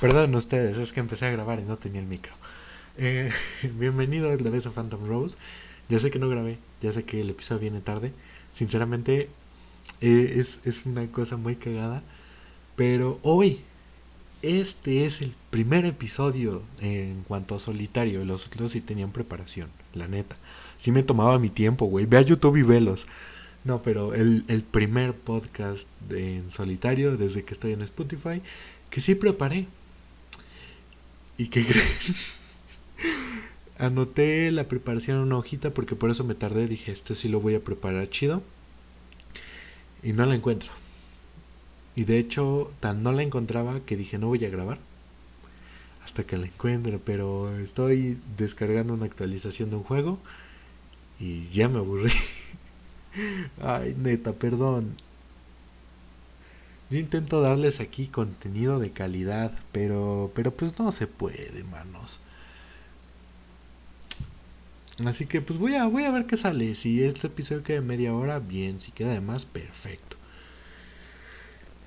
Perdón ustedes, es que empecé a grabar y no tenía el micro. Eh, bienvenidos de vez a Phantom Rose. Ya sé que no grabé, ya sé que el episodio viene tarde. Sinceramente, eh, es, es una cosa muy cagada. Pero hoy, este es el primer episodio en cuanto a solitario. Los otros sí tenían preparación, la neta. Sí me tomaba mi tiempo, güey. Ve a YouTube y velos. No, pero el, el primer podcast en solitario desde que estoy en Spotify que sí preparé. ¿Y qué creen? Anoté la preparación en una hojita porque por eso me tardé. Dije, este sí lo voy a preparar chido. Y no la encuentro. Y de hecho, tan no la encontraba que dije, no voy a grabar. Hasta que la encuentro. Pero estoy descargando una actualización de un juego. Y ya me aburrí. Ay, neta, perdón. Yo intento darles aquí contenido de calidad, pero, pero pues no se puede, manos. Así que pues voy a, voy a ver qué sale. Si este episodio queda de media hora, bien. Si queda de más, perfecto.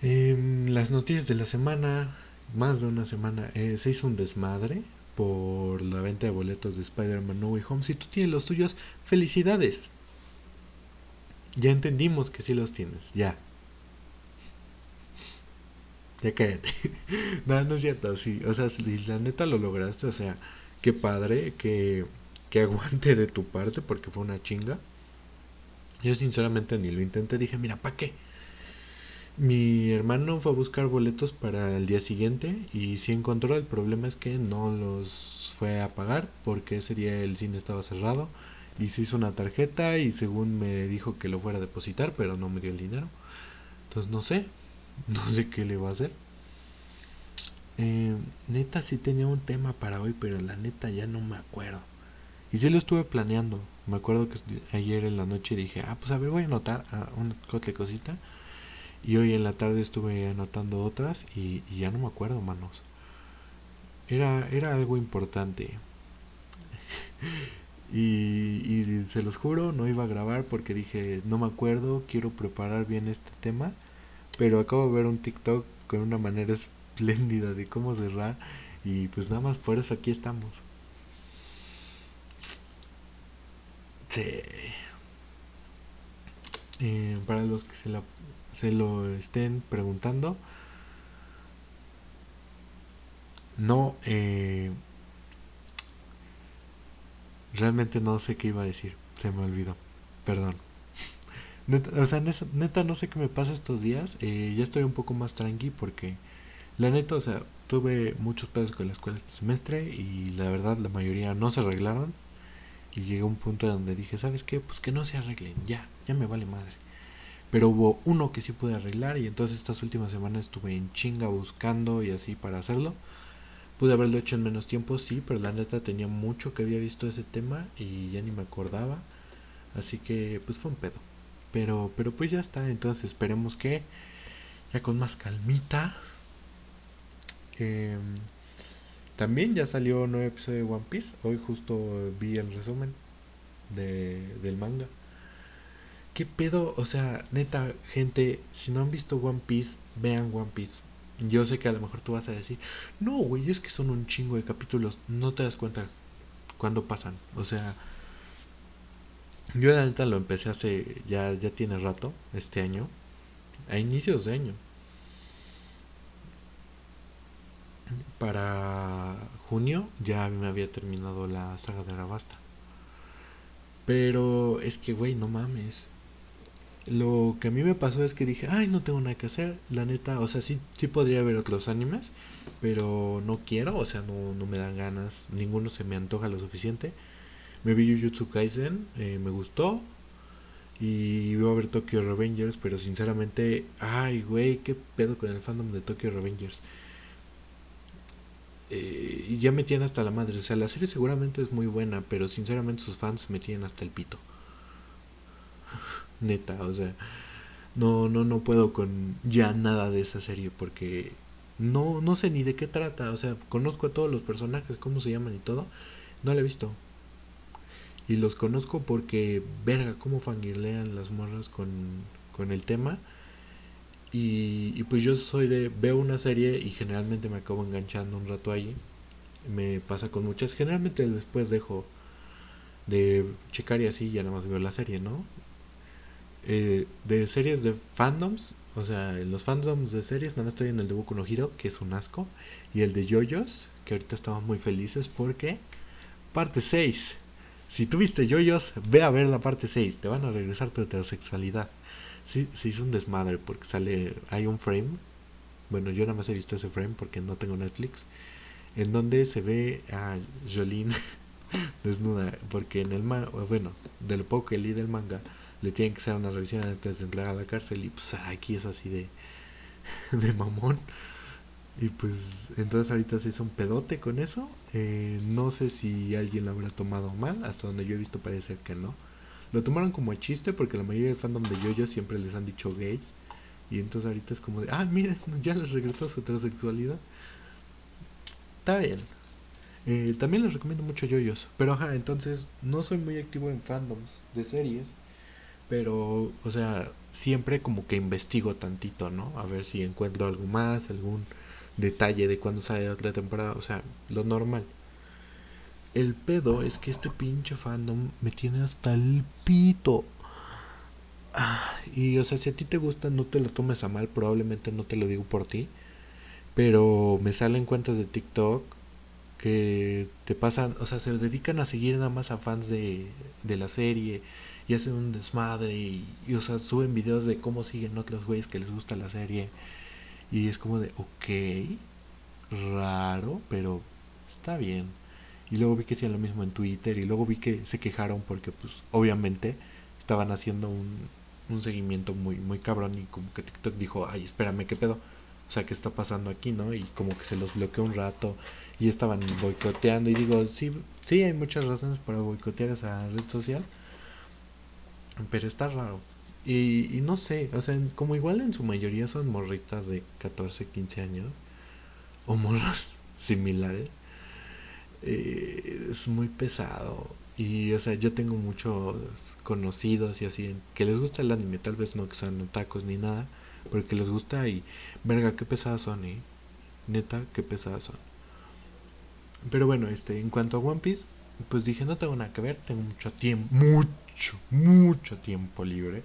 Em, las noticias de la semana, más de una semana, eh, se hizo un desmadre por la venta de boletos de Spider-Man No Way Home. Si tú tienes los tuyos, felicidades. Ya entendimos que sí los tienes, ya. Ya cállate. No, no es cierto, sí. O sea, si la neta lo lograste, o sea, qué padre, que, que aguante de tu parte, porque fue una chinga. Yo sinceramente ni lo intenté, dije, mira, ¿para qué? Mi hermano fue a buscar boletos para el día siguiente y sí encontró, el problema es que no los fue a pagar porque ese día el cine estaba cerrado y se hizo una tarjeta y según me dijo que lo fuera a depositar, pero no me dio el dinero. Entonces no sé, no sé qué le va a hacer. Eh, neta sí tenía un tema para hoy, pero la neta ya no me acuerdo. Y sí lo estuve planeando. Me acuerdo que ayer en la noche dije, ah, pues a ver, voy a anotar ah, una cosita. Y hoy en la tarde estuve anotando otras y, ya no me acuerdo, manos. Era, era algo importante. Y se los juro, no iba a grabar porque dije, no me acuerdo, quiero preparar bien este tema. Pero acabo de ver un TikTok con una manera espléndida de cómo cerrar. Y pues nada más por eso aquí estamos. Sí. Eh, para los que se, la, se lo estén preguntando, no, eh, realmente no sé qué iba a decir, se me olvidó, perdón. Neta, o sea, neta, no sé qué me pasa estos días, eh, ya estoy un poco más tranqui porque la neta, o sea, tuve muchos pedos con la escuela este semestre y la verdad la mayoría no se arreglaron y llegué a un punto donde dije, ¿sabes qué? Pues que no se arreglen, ya, ya me vale madre. Pero hubo uno que sí pude arreglar y entonces estas últimas semanas estuve en chinga buscando y así para hacerlo. Pude haberlo hecho en menos tiempo, sí, pero la neta tenía mucho que había visto ese tema y ya ni me acordaba. Así que pues fue un pedo. Pero, pero pues ya está, entonces esperemos que ya con más calmita. Eh, también ya salió nuevo episodio de One Piece. Hoy justo vi el resumen de, del manga. ¿Qué pedo? O sea, neta, gente, si no han visto One Piece, vean One Piece. Yo sé que a lo mejor tú vas a decir, no, güey, es que son un chingo de capítulos. No te das cuenta cuándo pasan. O sea, yo la neta lo empecé hace, ya, ya tiene rato, este año, a inicios de año. Para junio ya me había terminado la saga de Arabasta. Pero es que, güey, no mames. Lo que a mí me pasó es que dije, ay, no tengo nada que hacer. La neta, o sea, sí, sí podría ver otros animes, pero no quiero, o sea, no, no me dan ganas. Ninguno se me antoja lo suficiente. Me vi Jujutsu Kaisen, eh, me gustó. Y iba a ver Tokyo Revengers, pero sinceramente, ay, güey, qué pedo con el fandom de Tokyo Revengers. Eh, ya me tienen hasta la madre. O sea, la serie seguramente es muy buena, pero sinceramente sus fans me tienen hasta el pito. Neta, o sea, no, no, no puedo con ya nada de esa serie porque no, no sé ni de qué trata. O sea, conozco a todos los personajes, cómo se llaman y todo. No la he visto. Y los conozco porque, verga, cómo fangirlean las morras con, con el tema. Y, pues yo soy de, veo una serie y generalmente me acabo enganchando un rato ahí. Me pasa con muchas, generalmente después dejo de checar y así ya nada más veo la serie, ¿no? Eh, de series de fandoms, o sea, en los fandoms de series, nada más estoy en el de Boku no que es un asco, y el de Yoyos, que ahorita estamos muy felices porque parte 6. Si tuviste Yoyos, ve a ver la parte 6, te van a regresar tu heterosexualidad. Sí, se hizo un desmadre porque sale, hay un frame, bueno, yo nada más he visto ese frame porque no tengo Netflix, en donde se ve a Jolene desnuda, porque en el manga, bueno, de lo poco que leí del manga, le tienen que hacer una revisión antes de entrar a la cárcel y pues aquí es así de, de mamón. Y pues entonces ahorita se hizo un pedote con eso. Eh, no sé si alguien lo habrá tomado mal, hasta donde yo he visto parece que no. Lo tomaron como chiste porque la mayoría del fandom de Yoyo siempre les han dicho gays. Y entonces ahorita es como de, ah, miren, ya les regresó su heterosexualidad. Está bien. Eh, también les recomiendo mucho Yoyos. Pero ajá, entonces no soy muy activo en fandoms de series. Pero, o sea, siempre como que investigo tantito, ¿no? A ver si encuentro algo más, algún detalle de cuándo sale la temporada, o sea, lo normal. El pedo es que este pinche fandom me tiene hasta el pito. Y o sea, si a ti te gusta, no te lo tomes a mal, probablemente no te lo digo por ti. Pero me salen cuentas de TikTok que te pasan, o sea, se dedican a seguir nada más a fans de, de la serie y hacen un desmadre y, y, o sea, suben videos de cómo siguen otros güeyes que les gusta la serie. Y es como de, ok, raro, pero está bien. Y luego vi que hacían lo mismo en Twitter y luego vi que se quejaron porque pues obviamente estaban haciendo un, un seguimiento muy, muy cabrón y como que TikTok dijo, ay, espérame, ¿qué pedo? O sea, ¿qué está pasando aquí, no? Y como que se los bloqueó un rato y estaban boicoteando y digo, sí, sí, hay muchas razones para boicotear esa red social, pero está raro. Y, no sé, o sea, como igual en su mayoría son morritas de 14, 15 años, o morras similares, eh, es muy pesado. Y, o sea, yo tengo muchos conocidos y así que les gusta el anime, tal vez no que sean tacos ni nada, pero que les gusta y, verga, qué pesadas son, ¿eh? Neta, qué pesadas son. Pero bueno, este, en cuanto a One Piece, pues dije, no tengo nada que ver, tengo mucho tiempo, mucho, mucho tiempo libre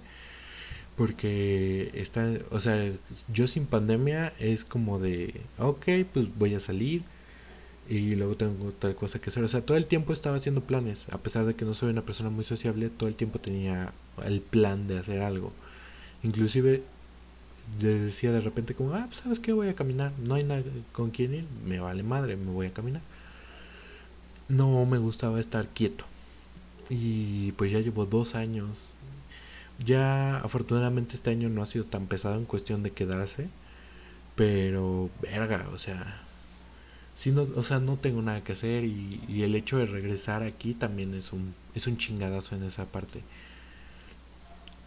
porque está, o sea, yo sin pandemia es como de, ok, pues voy a salir y luego tengo tal cosa que hacer. O sea, todo el tiempo estaba haciendo planes, a pesar de que no soy una persona muy sociable, todo el tiempo tenía el plan de hacer algo. Inclusive decía de repente como, ah, pues sabes qué, voy a caminar, no hay nada con quien ir, me vale madre, me voy a caminar. No me gustaba estar quieto. Y pues ya llevo dos años ya afortunadamente este año no ha sido tan pesado en cuestión de quedarse. Pero, verga, o sea, si no, o sea, no tengo nada que hacer y, el hecho de regresar aquí también es un, es un chingadazo en esa parte.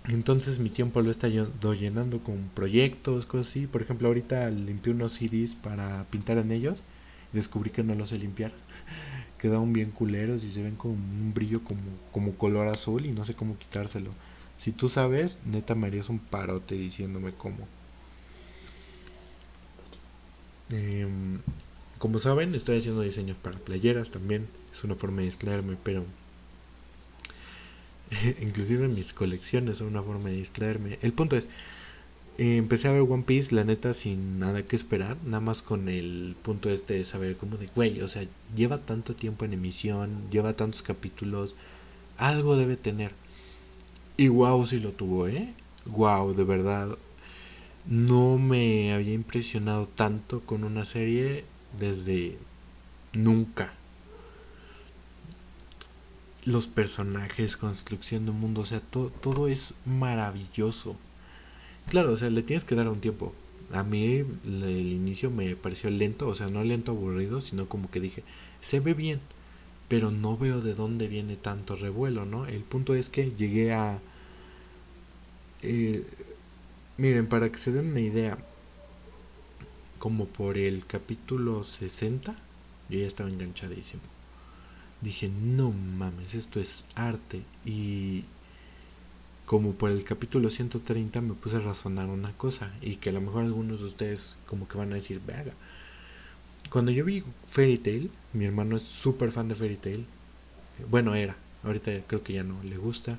Entonces mi tiempo lo está llenando con proyectos, cosas así. Por ejemplo, ahorita limpié unos CDs para pintar en ellos y descubrí que no los sé limpiar. Quedaron bien culeros y se ven con un brillo como, como color azul y no sé cómo quitárselo. Si tú sabes, neta me harías un parote diciéndome cómo. Eh, como saben, estoy haciendo diseños para playeras también. Es una forma de distraerme, pero... inclusive mis colecciones son una forma de distraerme. El punto es, empecé a ver One Piece, la neta, sin nada que esperar. Nada más con el punto este de saber cómo de, güey, o sea, lleva tanto tiempo en emisión, lleva tantos capítulos. Algo debe tener. Y wow, si lo tuvo, ¿eh? Wow, de verdad. No me había impresionado tanto con una serie desde nunca. Los personajes, construcción de un mundo, o sea, todo es maravilloso. Claro, o sea, le tienes que dar un tiempo. A mí el inicio me pareció lento, o sea, no lento aburrido, sino como que dije, se ve bien pero no veo de dónde viene tanto revuelo, ¿no? El punto es que llegué a... Eh, miren, para que se den una idea, como por el capítulo 60, yo ya estaba enganchadísimo. Dije, no mames, esto es arte. Y, como por el capítulo 130 me puse a razonar una cosa y que a lo mejor algunos de ustedes como que van a decir, verga. Cuando yo vi Fairy Tail, mi hermano es súper fan de Fairy Tail. Bueno, era. Ahorita creo que ya no le gusta.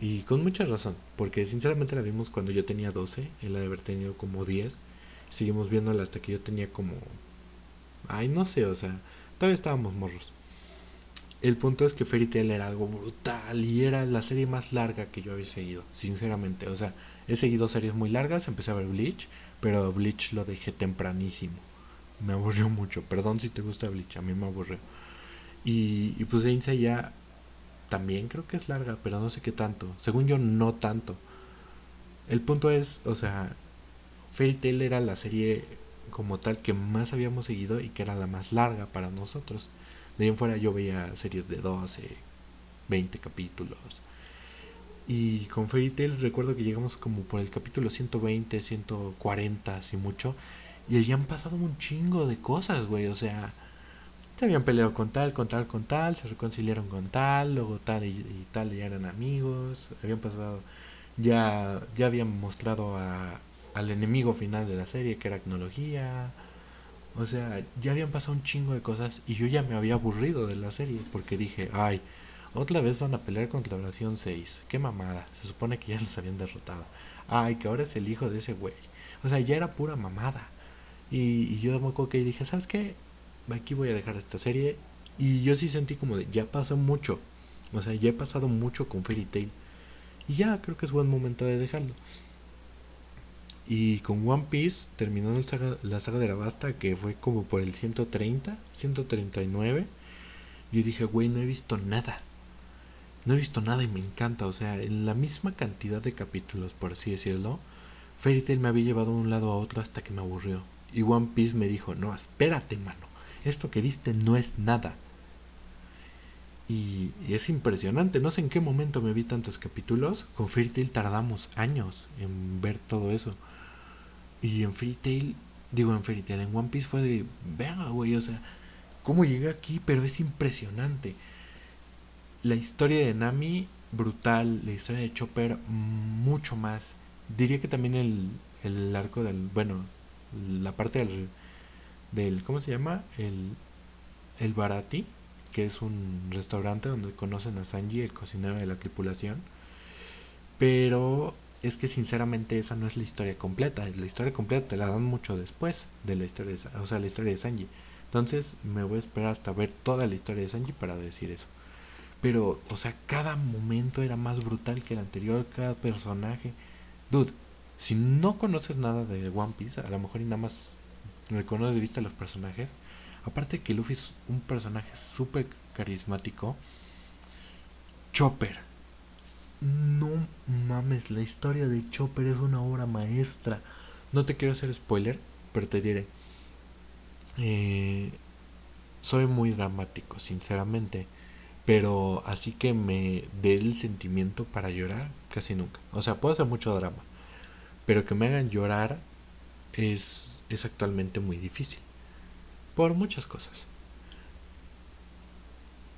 Y con mucha razón, porque sinceramente la vimos cuando yo tenía 12, él ha de haber tenido como 10. Seguimos viéndola hasta que yo tenía como... Ay, no sé, o sea, todavía estábamos morros. El punto es que Fairy Tail era algo brutal y era la serie más larga que yo había seguido, sinceramente. O sea, he seguido series muy largas, empecé a ver Bleach, pero Bleach lo dejé tempranísimo. Me aburrió mucho, perdón si te gusta Bleach, a mí me aburrió. Y, y pues Ainsa ya también creo que es larga, pero no sé qué tanto. Según yo, no tanto. El punto es, o sea, Fairy Tail era la serie como tal que más habíamos seguido y que era la más larga para nosotros. De ahí en fuera yo veía series de 12, 20 capítulos. Y con Fairy Tail recuerdo que llegamos como por el capítulo 120, 140, así mucho. Y allí han pasado un chingo de cosas, güey. O sea, se habían peleado con tal, con tal, con tal, se reconciliaron con tal, luego tal y, tal, y eran amigos. Habían pasado, ya, ya habían mostrado a, al enemigo final de la serie, que era tecnología o sea, ya habían pasado un chingo de cosas y yo ya me había aburrido de la serie porque dije, ay, otra vez van a pelear contra la versión 6. Qué mamada. Se supone que ya los habían derrotado. Ay, que ahora es el hijo de ese güey. O sea, ya era pura mamada. Y, yo me acuerdo que dije, ¿sabes qué? Aquí voy a dejar esta serie. Y yo sí sentí como de, ya pasó mucho. O sea, ya he pasado mucho con Fairy Tail. Y ya creo que es buen momento de dejarlo. Y con One Piece, terminando la saga de la Basta, que fue como por el 130, 139, yo dije, güey, no he visto nada. No he visto nada y me encanta. O sea, en la misma cantidad de capítulos, por así decirlo, Fairy Tail me había llevado de un lado a otro hasta que me aburrió. Y One Piece me dijo, no, espérate, mano. Esto que viste no es nada. Y, es impresionante. No sé en qué momento me vi tantos capítulos. Con Fairy Tail tardamos años en ver todo eso. Y en Fairy Tail, digo en Fairy Tail, en One Piece fue de, venga, güey, o sea, ¿cómo llegué aquí? Pero es impresionante. La historia de Nami, brutal. La historia de Chopper, mucho más. Diría que también el, el arco del, bueno, la parte del, del ¿cómo se llama? El, el Barati, que es un restaurante donde conocen a Sanji, el cocinero de la tripulación. Pero es que sinceramente esa no es la historia completa. La historia completa te la dan mucho después de la historia de, o sea, la historia de Sanji. Entonces me voy a esperar hasta ver toda la historia de Sanji para decir eso. Pero, o sea, cada momento era más brutal que el anterior, cada personaje. Dude, si no conoces nada de One Piece, a lo mejor y nada más reconoces de vista los personajes. Aparte que Luffy es un personaje súper carismático. Chopper no mames, la historia de Chopper es una obra maestra. No te quiero hacer spoiler, pero te diré. Eh, soy muy dramático, sinceramente. Pero así que me dé el sentimiento para llorar, casi nunca. O sea, puedo hacer mucho drama. Pero que me hagan llorar es, es actualmente muy difícil. Por muchas cosas.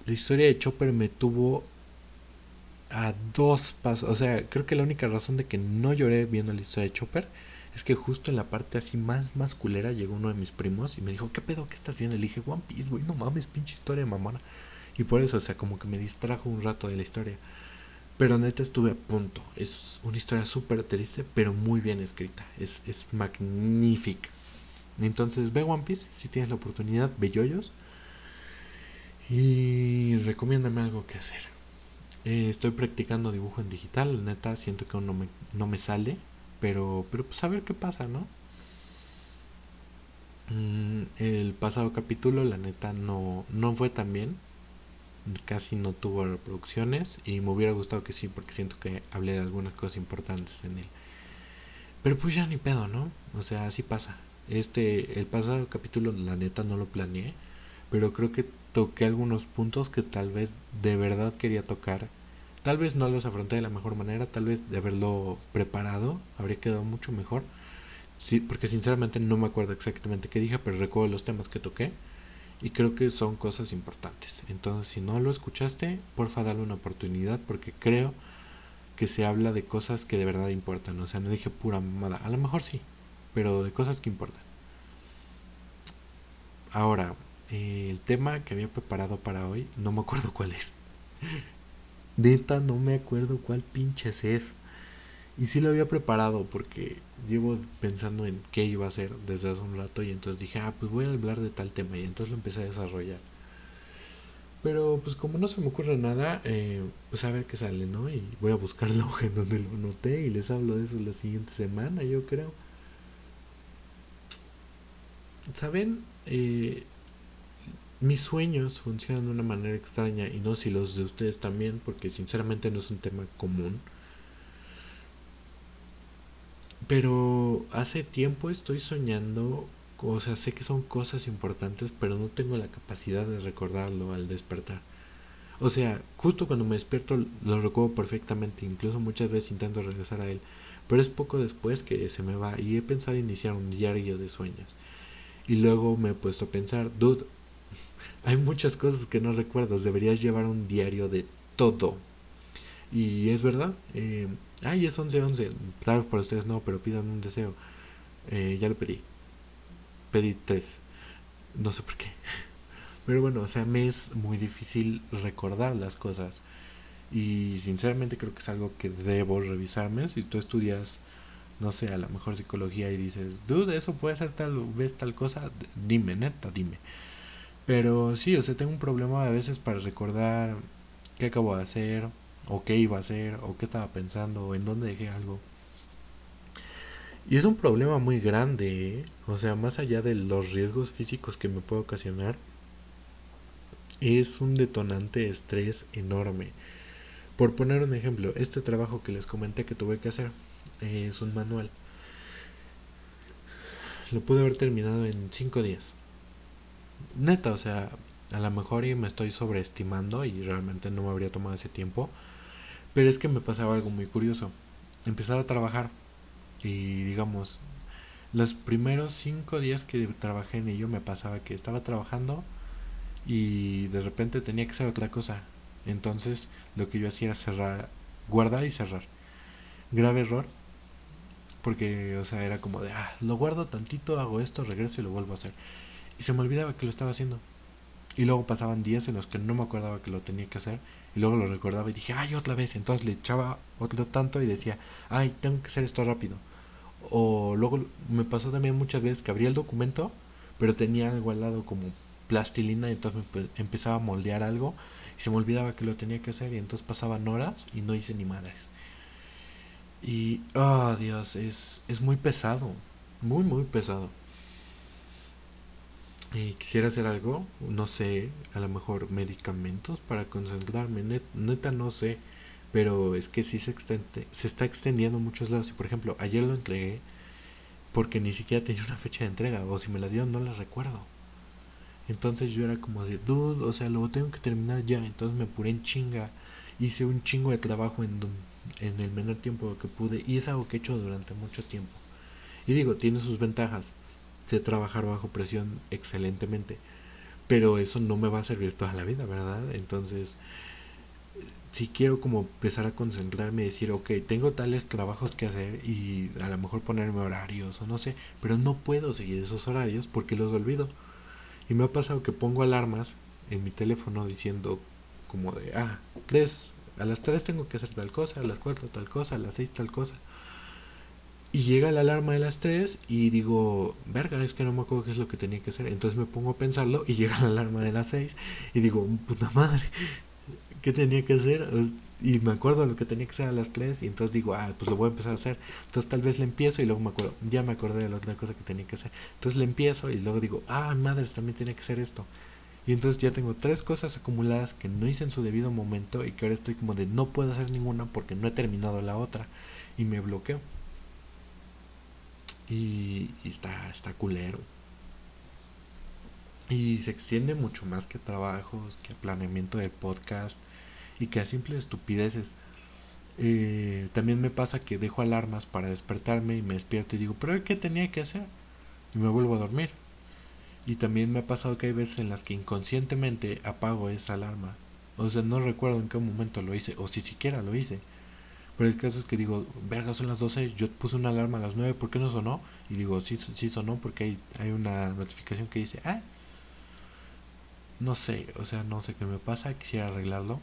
La historia de Chopper me tuvo a dos pasos. O sea, creo que la única razón de que no lloré viendo la historia de Chopper es que justo en la parte así más masculera llegó uno de mis primos y me dijo, ¿qué pedo? ¿Qué estás viendo? Le dije, One Piece, güey, no mames, pinche historia mamona. Y por eso, o sea, como que me distrajo un rato de la historia. Pero neta estuve a punto. Es una historia súper triste, pero muy bien escrita. Es, es magnífica. Entonces ve One Piece, si tienes la oportunidad, ve yoyos. Y recomiéndame algo que hacer. Eh, estoy practicando dibujo en digital, neta, siento que aún no me, no me sale, pero, pero pues a ver qué pasa, ¿no? Mm, el pasado capítulo, la neta, no, no fue tan bien, casi no tuvo reproducciones y me hubiera gustado que sí, porque siento que hablé de algunas cosas importantes en él. Pero pues ya ni pedo, ¿no? O sea, así pasa. Este, el pasado capítulo, la neta, no lo planeé, pero creo que toqué algunos puntos que tal vez de verdad quería tocar. Tal vez no los afronté de la mejor manera, tal vez de haberlo preparado habría quedado mucho mejor. Sí, porque sinceramente no me acuerdo exactamente qué dije, pero recuerdo los temas que toqué y creo que son cosas importantes. Entonces, si no lo escuchaste, porfa dale una oportunidad porque creo que se habla de cosas que de verdad importan. O sea, no dije pura mamada. A lo mejor sí, pero de cosas que importan. Ahora, eh, el tema que había preparado para hoy, no me acuerdo cuál es. Neta, no me acuerdo cuál pinches es. Y sí lo había preparado porque llevo pensando en qué iba a hacer desde hace un rato y entonces dije, ah, pues voy a hablar de tal tema y entonces lo empecé a desarrollar. Pero pues como no se me ocurre nada, eh, pues a ver qué sale, ¿no? Y voy a buscar la hoja en donde lo noté y les hablo de eso la siguiente semana, yo creo. ¿Saben? Eh, mis sueños funcionan de una manera extraña y no si los de ustedes también, porque sinceramente no es un tema común. Pero hace tiempo estoy soñando o sea, sé que son cosas importantes, pero no tengo la capacidad de recordarlo al despertar. O sea, justo cuando me despierto lo recuerdo perfectamente, incluso muchas veces intento regresar a él, pero es poco después que se me va y he pensado iniciar un diario de sueños. Y luego me he puesto a pensar, dude, hay muchas cosas que no recuerdas, deberías llevar un diario de todo. Y es verdad, eh, ay, es 11-11, claro, para ustedes no, pero pidan un deseo. Eh, ya lo pedí pedí tres. No sé por qué. Pero bueno, o sea, me es muy difícil recordar las cosas. Y sinceramente creo que es algo que debo revisarme. Si tú estudias, no sé, a lo mejor psicología y dices, dude, eso puede ser tal vez tal cosa, dime, neta, dime. Pero sí, o sea, tengo un problema a veces para recordar qué acabo de hacer, o qué iba a hacer, o qué estaba pensando, o en dónde dejé algo. Y es un problema muy grande, ¿eh? o sea, más allá de los riesgos físicos que me puede ocasionar, es un detonante de estrés enorme. Por poner un ejemplo, este trabajo que les comenté que tuve que hacer es un manual. Lo pude haber terminado en 5 días. Neta, o sea, a lo mejor me estoy sobreestimando y realmente no me habría tomado ese tiempo. Pero es que me pasaba algo muy curioso. Empezaba a trabajar y digamos, los primeros cinco días que trabajé en ello me pasaba que estaba trabajando y de repente tenía que hacer otra cosa. Entonces lo que yo hacía era cerrar, guardar y cerrar. Grave error, porque, o sea, era como de, ah, lo guardo tantito, hago esto, regreso y lo vuelvo a hacer. Y se me olvidaba que lo estaba haciendo. Y luego pasaban días en los que no me acordaba que lo tenía que hacer. Y luego lo recordaba y dije, ay, otra vez. Entonces le echaba otro tanto y decía, ay, tengo que hacer esto rápido. O luego me pasó también muchas veces que abría el documento, pero tenía algo al lado como plastilina y entonces me empezaba a moldear algo y se me olvidaba que lo tenía que hacer y entonces pasaban horas y no hice ni madres. Y, oh Dios, es, es muy pesado, muy, muy pesado. Y quisiera hacer algo, no sé, a lo mejor medicamentos para concentrarme, neta no sé pero es que sí se, extende, se está extendiendo a muchos lados. Y por ejemplo, ayer lo entregué porque ni siquiera tenía una fecha de entrega, o si me la dieron no la recuerdo. Entonces yo era como de, dude, o sea, lo tengo que terminar ya. Entonces me apuré en chinga, hice un chingo de trabajo en, en el menor tiempo que pude, y es algo que he hecho durante mucho tiempo. Y digo, tiene sus ventajas. Trabajar bajo presión excelentemente, pero eso no me va a servir toda la vida, ¿verdad? Entonces, si quiero como empezar a concentrarme y decir, ok, tengo tales trabajos que hacer y a lo mejor ponerme horarios o no sé, pero no puedo seguir esos horarios porque los olvido. Y me ha pasado que pongo alarmas en mi teléfono diciendo como de, ah, a las 3 tengo que hacer tal cosa, a las 4 tal cosa, a las 6 tal cosa. Y llega la alarma de las 3 y digo, verga, es que no me acuerdo qué es lo que tenía que hacer. Entonces me pongo a pensarlo y llega la alarma de las 6 y digo, puta madre, qué tenía que hacer y me acuerdo lo que tenía que hacer a las 3 y entonces digo, ah, pues lo voy a empezar a hacer. Entonces tal vez le empiezo y luego me acuerdo, ya me acordé de la otra cosa que tenía que hacer. Entonces le empiezo y luego digo, ah, madres, también tenía que hacer esto. Y entonces ya tengo tres cosas acumuladas que no hice en su debido momento y que ahora estoy como de no puedo hacer ninguna porque no he terminado la otra y me bloqueo. Y, está, está culero. Y se extiende mucho más que trabajos, que planeamiento del podcast y que a simples estupideces. Eh, también me pasa que dejo alarmas para despertarme y me despierto y digo, pero ¿qué tenía que hacer? Y me vuelvo a dormir. Y también me ha pasado que hay veces en las que inconscientemente apago esa alarma. O sea, no recuerdo en qué momento lo hice, o si siquiera lo hice. Pero el caso es que digo, verga, son las 12, yo puse una alarma a las 9, ¿por qué no sonó? Y digo, sí, sí sonó porque hay, hay una notificación que dice, ah, no sé, o sea, no sé qué me pasa, quisiera arreglarlo,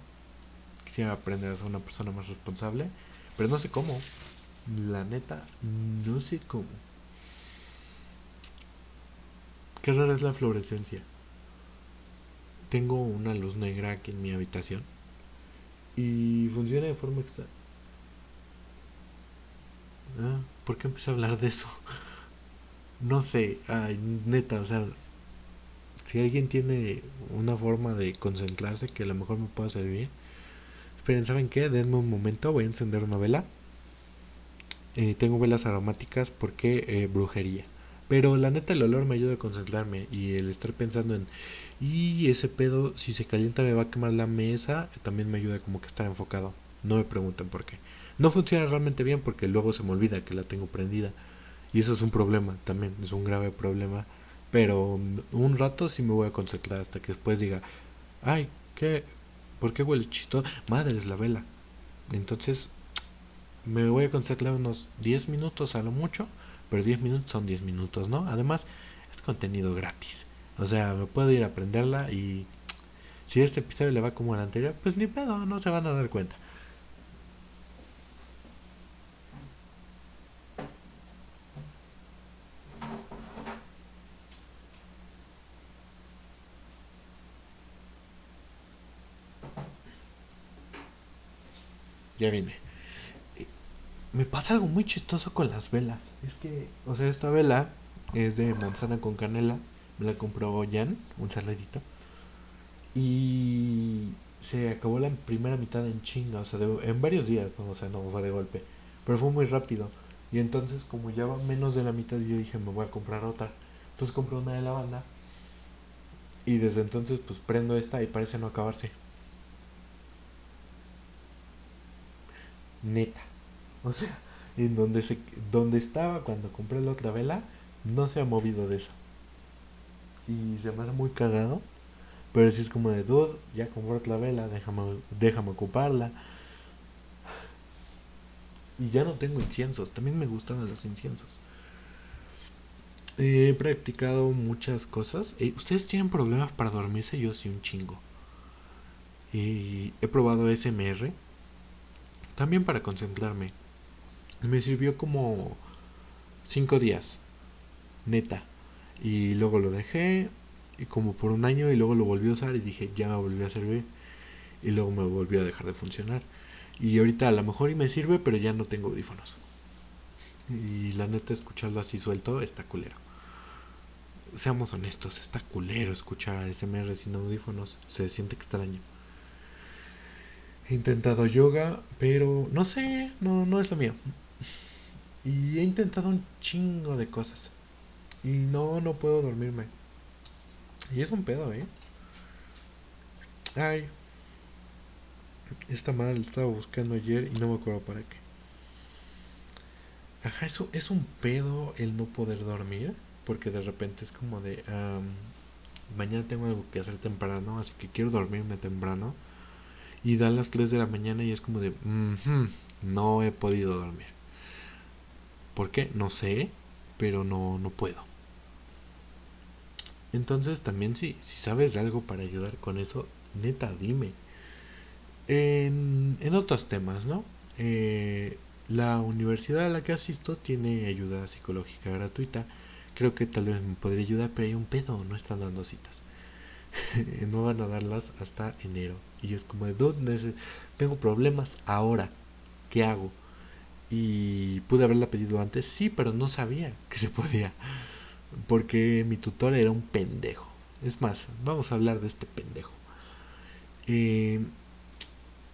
quisiera aprender a ser una persona más responsable, pero no sé cómo, la neta, no sé cómo. Qué rara es la fluorescencia. Tengo una luz negra aquí en mi habitación y funciona de forma extraña. Ah, ¿Por qué empecé a hablar de eso? No sé, ay, neta, o sea, si alguien tiene una forma de concentrarse que a lo mejor me pueda servir. Esperen, ¿saben qué? Denme un momento, voy a encender una vela. Eh, tengo velas aromáticas porque eh, brujería. Pero la neta el olor me ayuda a concentrarme y el estar pensando en, y ese pedo, si se calienta me va a quemar la mesa, también me ayuda como que estar enfocado. No me pregunten por qué. No funciona realmente bien porque luego se me olvida que la tengo prendida. Y eso es un problema también, es un grave problema. Pero un rato sí me voy a concentrar hasta que después diga, ay, ¿qué? ¿Por qué huele chistoso? Madre, es la vela. Entonces me voy a concentrar unos 10 minutos a lo mucho pero 10 minutos son 10 minutos, ¿no? Además, es contenido gratis. O sea, me puedo ir a aprenderla y si este episodio le va como el anterior, pues ni pedo, no se van a dar cuenta. Ya vine me pasa algo muy chistoso con las velas. Es que, o sea, esta vela es de manzana con canela. Me la compró Jan, un saludito. Y se acabó la primera mitad en chinga, o sea, en varios días, ¿no? o sea, no fue de golpe. Pero fue muy rápido. Y entonces, como ya va menos de la mitad, yo dije, me voy a comprar otra. Entonces compré una de lavanda. Y desde entonces, pues prendo esta y parece no acabarse. Neta. O sea, en donde, se, donde estaba cuando compré la otra vela, no se ha movido de eso. Y se me hace muy cagado. Pero si es como de, dude, ya compré otra vela, déjame, déjame ocuparla. Y ya no tengo inciensos, también me gustan los inciensos. He practicado muchas cosas. Eh, ¿Ustedes tienen problemas para dormirse? Yo sí un chingo. Y he probado SMR. También para concentrarme. Me sirvió como cinco días, neta. Y luego lo dejé y como por un año y luego lo volví a usar y dije, ya me volvió a servir. Y luego me volvió a dejar de funcionar. Y ahorita a lo mejor y me sirve, pero ya no tengo audífonos. Y la neta, escucharlo así suelto está culero. Seamos honestos, está culero escuchar SMR sin audífonos. Se siente extraño. He intentado yoga, pero no sé, no, no es lo mío. Y he intentado un chingo de cosas. Y no, no puedo dormirme. Y es un pedo, ¿eh? Ay. Esta madre estaba buscando ayer y no me acuerdo para qué. Ajá, eso es un pedo el no poder dormir. Porque de repente es como de... mañana tengo algo que hacer temprano, así que quiero dormirme temprano. Y dan las 3 de la mañana y es como de... no he podido dormir. ¿Por qué? No sé, pero no, no puedo. Entonces también si, si sabes algo para ayudar con eso, neta, dime. En, en otros temas, ¿no? Eh, la universidad a la que asisto tiene ayuda psicológica gratuita. Creo que tal vez me podría ayudar, pero hay un pedo, no están dando citas. no van a darlas hasta enero. Y es como de, ¿dónde? Tengo problemas ahora. ¿Qué hago? Y pude haberla pedido antes, sí, pero no sabía que se podía. Porque mi tutor era un pendejo. Es más, vamos a hablar de este pendejo. Eh,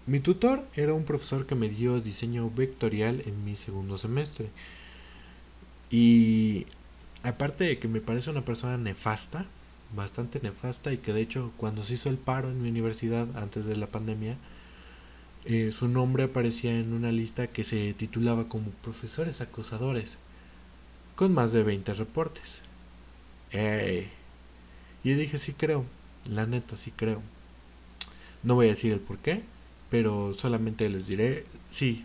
mi tutor era un profesor que me dio diseño vectorial en mi segundo semestre. Y aparte de que me parece una persona nefasta, bastante nefasta, y que de hecho cuando se hizo el paro en mi universidad antes de la pandemia, eh, su nombre aparecía en una lista que se titulaba como Profesores Acosadores, con más de 20 reportes. Y yo dije, sí creo, la neta, sí creo. No voy a decir el por qué, pero solamente les diré, sí,